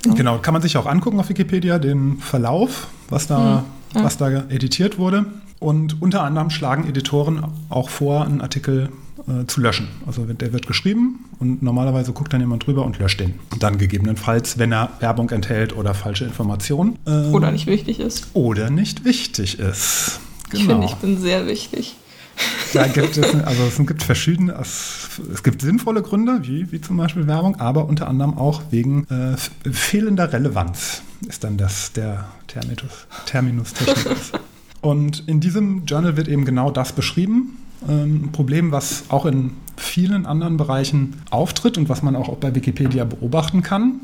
Genau. genau. kann man sich auch angucken auf Wikipedia, den Verlauf, was da, hm, ja. was da editiert wurde. Und unter anderem schlagen Editoren auch vor, einen Artikel äh, zu löschen. Also der wird geschrieben und normalerweise guckt dann jemand drüber und löscht den. dann gegebenenfalls, wenn er Werbung enthält oder falsche Informationen. Ähm, oder nicht wichtig ist. Oder nicht wichtig ist. Genau. Ich finde, ich bin sehr wichtig. Da gibt es, also es gibt verschiedene, es gibt sinnvolle Gründe, wie, wie zum Beispiel Werbung, aber unter anderem auch wegen äh, fehlender Relevanz ist dann das der Terminus, Terminus technicus. Und in diesem Journal wird eben genau das beschrieben. Ähm, ein Problem, was auch in vielen anderen Bereichen auftritt und was man auch bei Wikipedia beobachten kann.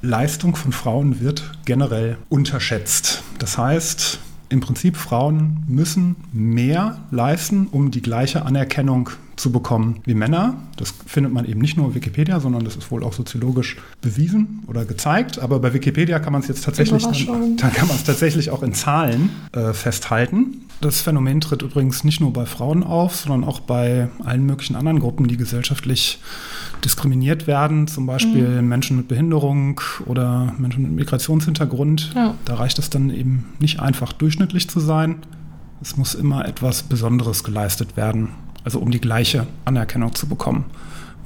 Leistung von Frauen wird generell unterschätzt. Das heißt, im Prinzip Frauen müssen mehr leisten, um die gleiche Anerkennung zu bekommen wie Männer. Das findet man eben nicht nur auf Wikipedia, sondern das ist wohl auch soziologisch bewiesen oder gezeigt. Aber bei Wikipedia kann man es jetzt tatsächlich, dann, dann, kann man es tatsächlich auch in Zahlen äh, festhalten. Das Phänomen tritt übrigens nicht nur bei Frauen auf, sondern auch bei allen möglichen anderen Gruppen, die gesellschaftlich diskriminiert werden, zum Beispiel mhm. Menschen mit Behinderung oder Menschen mit Migrationshintergrund. Ja. Da reicht es dann eben nicht einfach durchschnittlich zu sein. Es muss immer etwas Besonderes geleistet werden, also um die gleiche Anerkennung zu bekommen.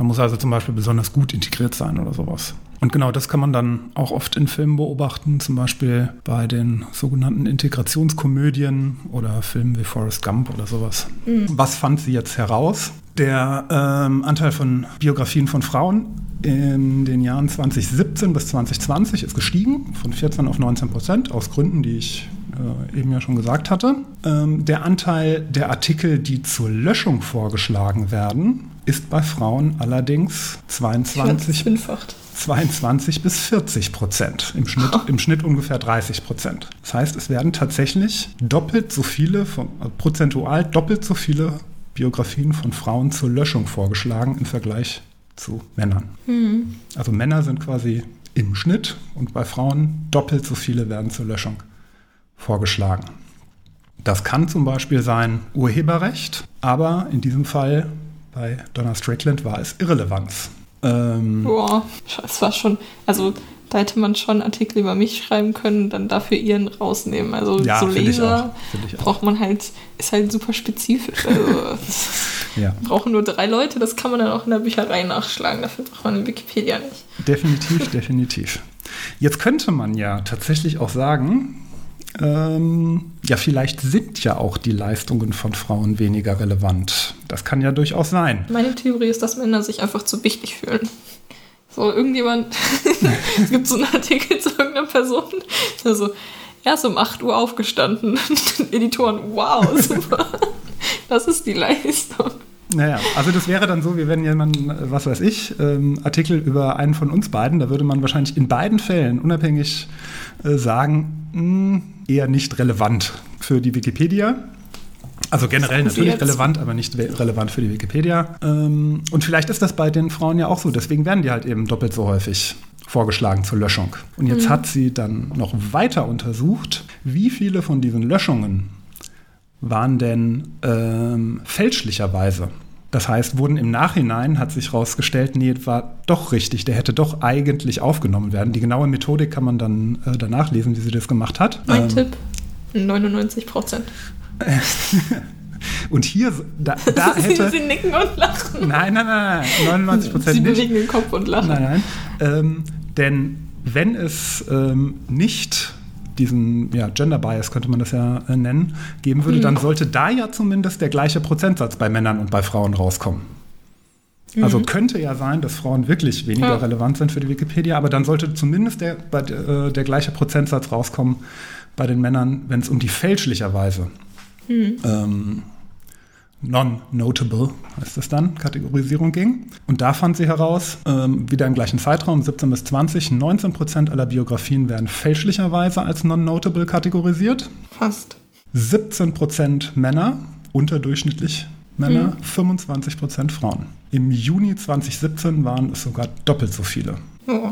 Man muss also zum Beispiel besonders gut integriert sein oder sowas. Und genau das kann man dann auch oft in Filmen beobachten, zum Beispiel bei den sogenannten Integrationskomödien oder Filmen wie Forrest Gump oder sowas. Mhm. Was fand sie jetzt heraus? Der ähm, Anteil von Biografien von Frauen in den Jahren 2017 bis 2020 ist gestiegen von 14 auf 19 Prozent aus Gründen, die ich äh, eben ja schon gesagt hatte. Ähm, der Anteil der Artikel, die zur Löschung vorgeschlagen werden, ist bei Frauen allerdings 22, 22 bis 40 Prozent. Im Schnitt, Im Schnitt ungefähr 30 Prozent. Das heißt, es werden tatsächlich doppelt so viele, von, also prozentual doppelt so viele Biografien von Frauen zur Löschung vorgeschlagen im Vergleich zu Männern. Mhm. Also Männer sind quasi im Schnitt und bei Frauen doppelt so viele werden zur Löschung vorgeschlagen. Das kann zum Beispiel sein Urheberrecht, aber in diesem Fall bei Donna Strickland war es Irrelevanz. Ähm, Boah, das war schon, also da hätte man schon Artikel über mich schreiben können, dann dafür ihren rausnehmen. Also ja, so Leser braucht man halt, ist halt super spezifisch. Also ja. brauchen nur drei Leute, das kann man dann auch in der Bücherei nachschlagen. Dafür braucht man in Wikipedia nicht. Definitiv, definitiv. Jetzt könnte man ja tatsächlich auch sagen, ähm, ja, vielleicht sind ja auch die Leistungen von Frauen weniger relevant. Das kann ja durchaus sein. Meine Theorie ist, dass Männer sich einfach zu wichtig fühlen. So, irgendjemand, es gibt so einen Artikel zu irgendeiner Person, also, er ist um 8 Uhr aufgestanden. Editoren, wow, super. Das ist die Leistung. Naja, also das wäre dann so, wie wenn jemand, was weiß ich, ähm, Artikel über einen von uns beiden, da würde man wahrscheinlich in beiden Fällen unabhängig äh, sagen, mh, hm, eher nicht relevant für die Wikipedia. Also generell natürlich relevant, aber nicht relevant für die Wikipedia. Ähm, und vielleicht ist das bei den Frauen ja auch so. Deswegen werden die halt eben doppelt so häufig vorgeschlagen zur Löschung. Und jetzt mhm. hat sie dann noch weiter untersucht, wie viele von diesen Löschungen waren denn ähm, fälschlicherweise Das heißt, wurden im Nachhinein, hat sich herausgestellt, nee, war doch richtig, der hätte doch eigentlich aufgenommen werden. Die genaue Methodik kann man dann äh, danach lesen, wie sie das gemacht hat. Mein Ähm, Tipp, 99 Prozent. Und hier, da, da hätte. Sie nicken und lachen. Nein, nein, nein, nein 99 Sie Prozent nicht. bewegen den Kopf und lachen. Nein, nein. Ähm, denn wenn es ähm, nicht diesen ja, Gender Bias, könnte man das ja äh, nennen, geben würde, dann sollte da ja zumindest der gleiche Prozentsatz bei Männern und bei Frauen rauskommen. Also könnte ja sein, dass Frauen wirklich weniger Ja. relevant sind für die Wikipedia, aber dann sollte zumindest der, bei, äh, der gleiche Prozentsatz rauskommen bei den Männern, wenn es um die fälschlicherweise ähm, Non-Notable, heißt es dann, Kategorisierung ging. Und da fand sie heraus, ähm, wieder im gleichen Zeitraum, 17 bis 20, 19 Prozent aller Biografien werden fälschlicherweise als Non-Notable kategorisiert. Fast. 17 Prozent Männer, unterdurchschnittlich Männer, 25 Prozent Frauen. Im Juni 2017 waren es sogar doppelt so viele Oh.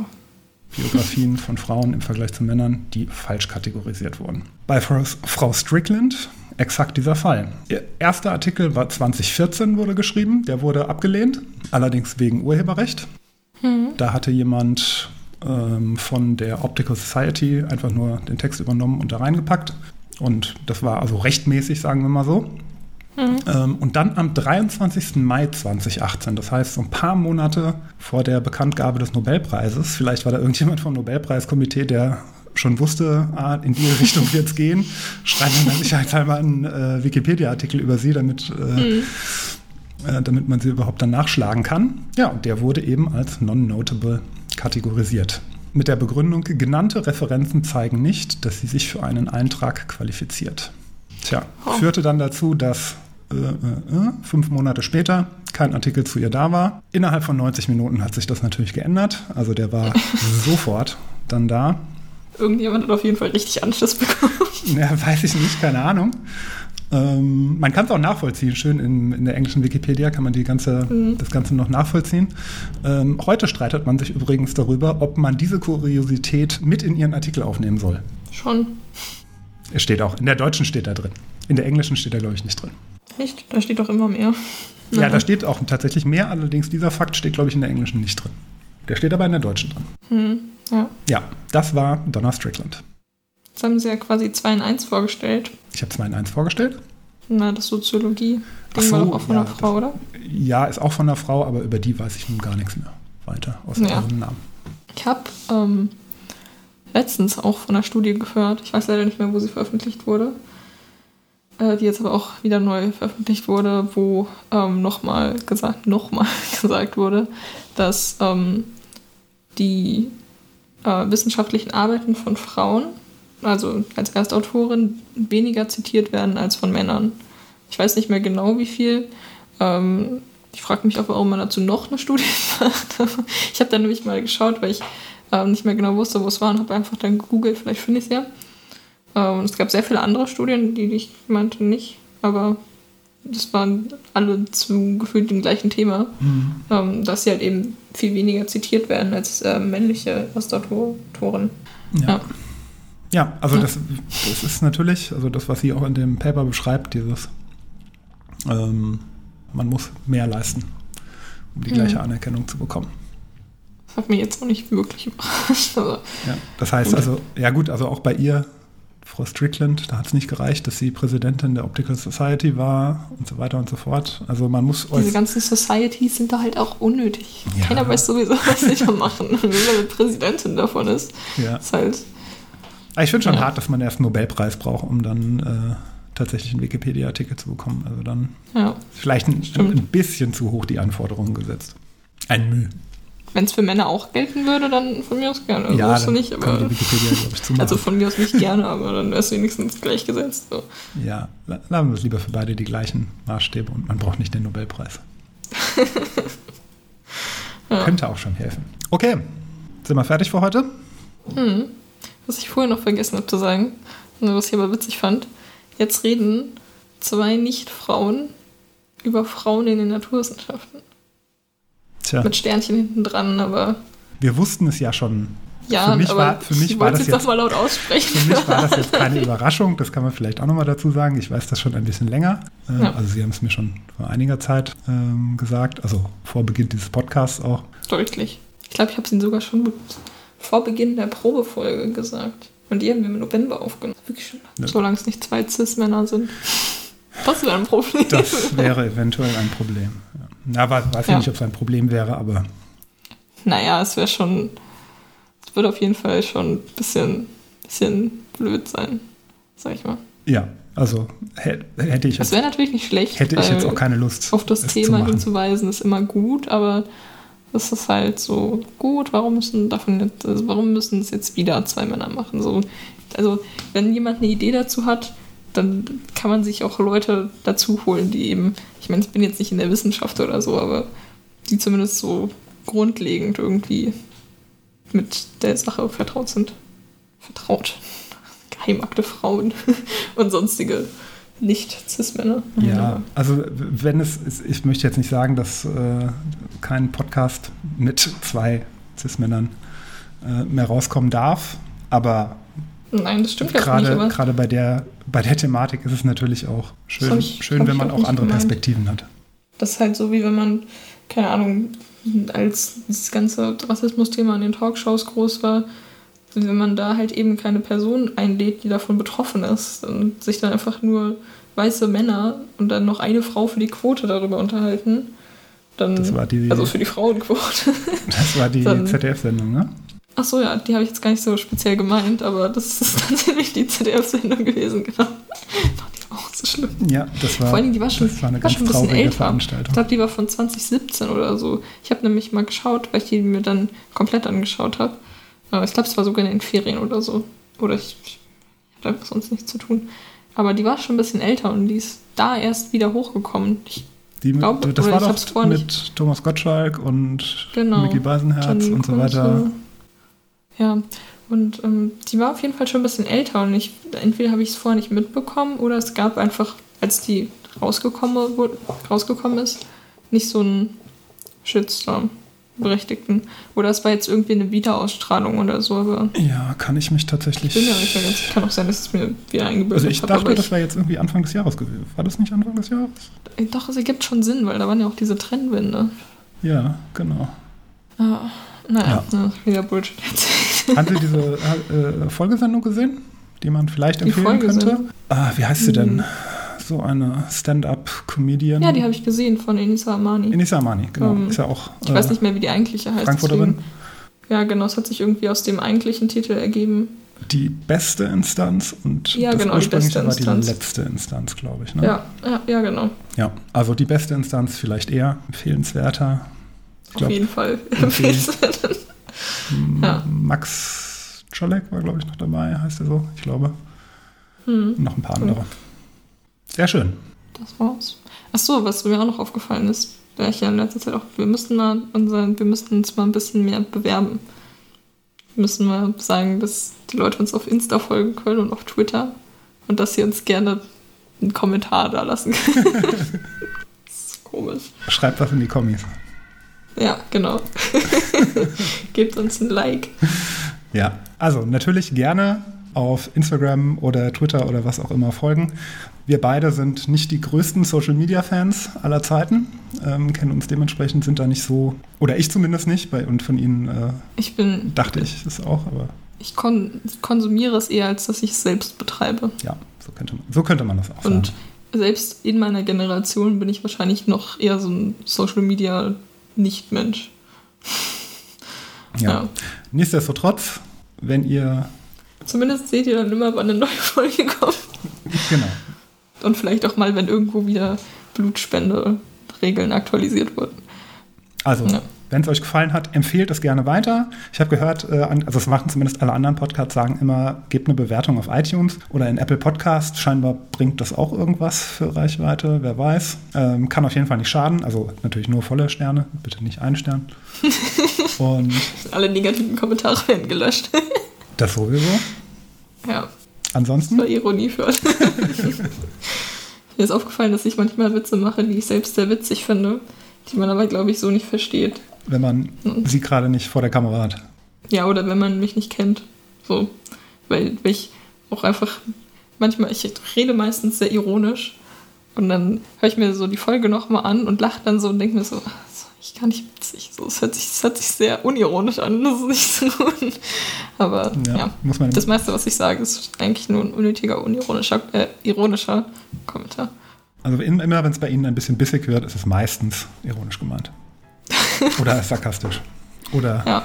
Biografien von Frauen im Vergleich zu Männern, die falsch kategorisiert wurden. Bei Frau Strickland exakt dieser Fall. Ihr erster Artikel war 2014 wurde geschrieben, der wurde abgelehnt, allerdings wegen Urheberrecht. Da hatte jemand ähm, von der Optical Society einfach nur den Text übernommen und da reingepackt. Und das war also rechtmäßig, sagen wir mal so. Ähm, und dann am 23. Mai 2018, das heißt so ein paar Monate vor der Bekanntgabe des Nobelpreises, vielleicht war da irgendjemand vom Nobelpreiskomitee, der schon wusste, ah, in die Richtung wird es gehen, schreiben wir dann sicherheitshalber einen äh, Wikipedia-Artikel über sie, damit, äh, äh, damit man sie überhaupt dann nachschlagen kann. Ja, und der wurde eben als non-notable kategorisiert. Mit der Begründung, genannte Referenzen zeigen nicht, dass sie sich für einen Eintrag qualifiziert. Tja, führte dann dazu, dass äh, äh, äh, fünf Monate später kein Artikel zu ihr da war. Innerhalb von 90 Minuten hat sich das natürlich geändert. Also der war sofort dann da. Irgendjemand hat auf jeden Fall richtig Anschluss bekommen. Ja, weiß ich nicht, keine Ahnung. Ähm, man kann es auch nachvollziehen. Schön in, in der englischen Wikipedia kann man die ganze, das Ganze noch nachvollziehen. Ähm, heute streitet man sich übrigens darüber, ob man diese Kuriosität mit in ihren Artikel aufnehmen soll. Schon. Es steht auch, in der deutschen steht da drin. In der englischen steht da, glaube ich, nicht drin. Echt? Da steht doch immer mehr. Ja, da steht auch tatsächlich mehr, allerdings dieser Fakt steht, glaube ich, in der englischen nicht drin. Der steht aber in der deutschen drin. Ja. Ja, das war Donna Strickland. Jetzt haben sie ja quasi 2 in 1 vorgestellt. Ich habe 2 in 1 vorgestellt. Na, das Soziologie-Ding Ach so, war doch auch von ja, einer Frau, oder? Ja, ist auch von einer Frau, aber über die weiß ich nun gar nichts mehr weiter, außer Ja. ihren Namen. Ich habe ähm, letztens auch von einer Studie gehört. Ich weiß leider nicht mehr, wo sie veröffentlicht wurde. Äh, die jetzt aber auch wieder neu veröffentlicht wurde, wo ähm, nochmal gesagt, nochmal gesagt wurde, dass ähm, die äh, wissenschaftlichen Arbeiten von Frauen, also als Erstautorin, weniger zitiert werden als von Männern. Ich weiß nicht mehr genau, wie viel. Ähm, ich frage mich auch, warum man dazu noch eine Studie macht. ich habe dann nämlich mal geschaut, weil ich ähm, nicht mehr genau wusste, wo es war und habe einfach dann gegoogelt, vielleicht finde ich es ja. Ähm, es gab sehr viele andere Studien, die ich meinte nicht, aber das waren alle zu gefühlt dem gleichen Thema, ähm, dass sie halt eben viel weniger zitiert werden als äh, männliche Erstautoren. Ja. Ja. Ja, also das, das ist natürlich, also das, was sie auch in dem Paper beschreibt, dieses, ähm, man muss mehr leisten, um die gleiche Anerkennung zu bekommen. Das hat mich jetzt auch nicht wirklich überrascht. Also, Ja, das heißt also, ja gut, also auch bei ihr, Frau Strickland, da hat es nicht gereicht, dass sie Präsidentin der Optical Society war und so weiter und so fort. Also man muss diese ganzen Societies sind da halt auch unnötig. Ja. Keiner weiß sowieso, was sie da machen. Wenn man Präsidentin davon ist, ja. ist halt. Aber ich finde schon Ja. hart, dass man erst einen Nobelpreis braucht, um dann äh, tatsächlich einen Wikipedia-Artikel zu bekommen. Also dann Ja. vielleicht ein, Stimmt. ein bisschen zu hoch die Anforderungen gesetzt. Ein Mühe. Wenn es für Männer auch gelten würde, dann von mir aus gerne. Also ja, dann nicht, aber. ich. Also von mir aus nicht gerne, aber dann wäre es wenigstens gleichgesetzt. So. ja, la- lassen wir es lieber für beide die gleichen Maßstäbe und man braucht nicht den Nobelpreis. Könnte auch schon helfen. Okay, sind wir fertig für heute? Was ich vorher noch vergessen habe zu sagen, was ich aber witzig fand, jetzt reden zwei Nicht-Frauen über Frauen in den Naturwissenschaften. Tja, Mit Sternchen hinten dran, aber wir wussten es ja schon Ja, für mich aber war, für mich ich war wollte das es jetzt doch mal laut aussprechen. Für mich war das jetzt keine Überraschung, das kann man vielleicht auch nochmal dazu sagen. Ich weiß das schon ein bisschen länger. Äh, Ja. Also Sie haben es mir schon vor einiger Zeit ähm, gesagt, also vor Beginn dieses Podcasts auch. Deutlich. Ich glaube, ich habe es Ihnen sogar schon vor Beginn der Probefolge gesagt. Und die haben wir im November aufgenommen. Wirklich schon. Ja. Solange es nicht zwei Cis-Männer sind. Das wäre ein Problem. Das wäre eventuell ein Problem. Na, aber weiß ich Ja. nicht, ob es ein Problem wäre, aber Naja, es wäre schon. Es würde auf jeden Fall schon ein bisschen, bisschen blöd sein. Sag ich mal. ja, also hä- hätte ich Es jetzt, wäre natürlich nicht schlecht. hätte ich jetzt auch keine Lust, Auf das Thema hinzuweisen ist immer gut, aber es ist halt so gut, warum müssen davon jetzt, also warum müssen es jetzt wieder zwei Männer machen? So, also wenn jemand eine Idee dazu hat, dann kann man sich auch Leute dazu holen, die eben, ich meine, ich bin jetzt nicht in der Wissenschaft oder so, aber die zumindest so grundlegend irgendwie mit der Sache vertraut sind. Vertraut. Geheimakte Frauen und sonstige Nicht-Cis-Männer. Ja, also wenn es, ist- ich möchte jetzt nicht sagen, dass äh, kein Podcast mit zwei Cis-Männern äh, mehr rauskommen darf, aber Nein, das stimmt ja auch nicht, gerade aber gerade bei der bei der Thematik ist es natürlich auch schön, ich, schön wenn man auch auch andere gemeint. Perspektiven hat. das ist halt so, wie wenn man, keine Ahnung, als das ganze Rassismus-Thema in den Talkshows groß war, wenn man da halt eben keine Person einlädt, die davon betroffen ist und sich dann einfach nur weiße Männer und dann noch eine Frau für die Quote darüber unterhalten, dann, Das war die- also für die Frauenquote. Das war die ZDF-Sendung, ne? Ach so, ja, die habe ich jetzt gar nicht so speziell gemeint, aber das ist tatsächlich die ZDF-Sendung gewesen, genau. Fand ich auch so schlimm. Ja, das war, Vor Dingen, die war schon, das war eine die war ganz schon ein bisschen älter. Ich glaube, die war von 2017 oder so. Ich habe nämlich mal geschaut, weil ich die mir dann komplett angeschaut habe. Äh, Ich glaube, es war sogar in den Ferien oder so. Oder ich, ich hatte einfach sonst nichts zu tun. Aber die war schon ein bisschen älter und die ist da erst wieder hochgekommen. Ich, Die, glaub, das war doch mit Thomas Gottschalk und Genau. Micky Beisenherz und so weiter. Ja, und ähm, die war auf jeden Fall schon ein bisschen älter und ich, entweder habe ich es vorher nicht mitbekommen oder es gab einfach, als die rausgekommen, wurde, rausgekommen ist, nicht so einen Shitstorm berechtigten. Oder es war jetzt irgendwie eine Wiederausstrahlung oder so, aber Ja, kann ich mich ich tatsächlich. bin ja nicht mehr ganz, kann auch sein, dass es mir wieder eingebildet Also ich dachte, das war jetzt irgendwie Anfang des Jahres gewesen. War das nicht Anfang des Jahres? ich, doch, es ergibt schon Sinn, weil da waren ja auch diese Trennwände. Ja, genau. Ah, naja, ja. wieder Bullshit. Haben Sie diese äh, Folgesendung gesehen, die man vielleicht Die empfehlen könnte? Ah, wie heißt sie denn? So eine Stand-up-Comedian. Ja, die habe ich gesehen von Enisa Amani. Inisa Amani, genau. Ähm, ist ja auch Ich weiß nicht mehr, wie die eigentliche heißt. Frankfurterin. deswegen- Ja, genau, es hat sich irgendwie aus dem eigentlichen Titel ergeben. die beste Instanz und Ja, das genau, die ursprüngliche beste war die Instanz. letzte Instanz, glaube ich. Ne? Ja, ja, ja, genau. ja, also die beste Instanz vielleicht eher empfehlenswerter. Auf jeden Fall. empfehlen. ja. Max Czolek war, glaube ich, noch dabei, heißt er so, ich glaube. Hm, Und noch ein paar andere. Sehr schön. das war's. Ach so, was mir auch noch aufgefallen ist, da ich ja in letzter Zeit auch, wir müssten mal unseren, wir müssten uns mal ein bisschen mehr bewerben. Wir müssen mal sagen, dass die Leute uns auf Insta folgen können und auf Twitter und dass sie uns gerne einen Kommentar da lassen können. das ist komisch. Schreibt das in die Kommis. Ja, genau. Gebt uns ein Like. Ja, also natürlich gerne auf Instagram oder Twitter oder was auch immer folgen. Wir beide sind nicht die größten Social-Media-Fans aller Zeiten, ähm, kennen uns dementsprechend, sind da nicht so, oder ich zumindest nicht, bei, und von Ihnen äh, Ich bin, dachte ich es auch, aber ich kon konsumiere es eher, als dass ich es selbst betreibe. ja, so könnte man, so könnte man das auch Und sagen. selbst in meiner Generation bin ich wahrscheinlich noch eher so ein Social Media Nicht-Mensch. Ja. ja. Nichtsdestotrotz, wenn ihr, Zumindest seht ihr dann immer, wann eine neue Folge kommt. genau, Und vielleicht auch mal, wenn irgendwo wieder Blutspende-Regeln aktualisiert wurden. Also, Ja. Wenn es euch gefallen hat, empfehlt es gerne weiter. Ich habe gehört, äh, also es machen zumindest alle anderen Podcasts, sagen immer, gebt eine Bewertung auf iTunes oder in Apple Podcast. Scheinbar bringt das auch irgendwas für Reichweite, wer weiß. Ähm, kann auf jeden Fall nicht schaden. Also natürlich nur volle Sterne, bitte nicht einen Stern. Und Alle negativen Kommentare werden gelöscht. das sowieso. ja, das Ansonsten, war Ironie für alle. Mir ist aufgefallen, dass ich manchmal Witze mache, die ich selbst sehr witzig finde, die man aber, glaube ich, so nicht versteht. Wenn man sie gerade nicht vor der Kamera hat. Ja, oder wenn man mich nicht kennt. So. Weil, weil ich auch einfach manchmal, ich rede meistens sehr ironisch. Und dann höre ich mir so die Folge nochmal an und lache dann so und denke mir so, "Ah, das war ich gar nicht witzig. So, es, hört sich, es hört sich sehr unironisch an. Das ist nicht so gut. Aber Ja, ja, das meiste, was ich sage, ist eigentlich nur ein unnötiger, unironischer, äh, ironischer Kommentar. Also immer, wenn es bei Ihnen ein bisschen bissig wird, ist es meistens ironisch gemeint. Oder sarkastisch. Oder Ja.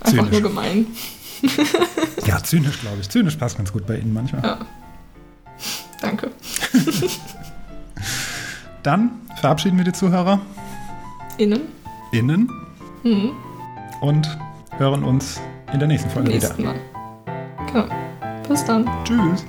Einfach Zynisch. nur gemein. ja, zynisch, glaube ich. Zynisch passt ganz gut bei Ihnen manchmal. Ja. Danke. Dann verabschieden wir die Zuhörer Innen. innen Mhm. und hören uns in der nächsten Folge Nächsten wieder. Mal. Genau. Bis dann. Tschüss.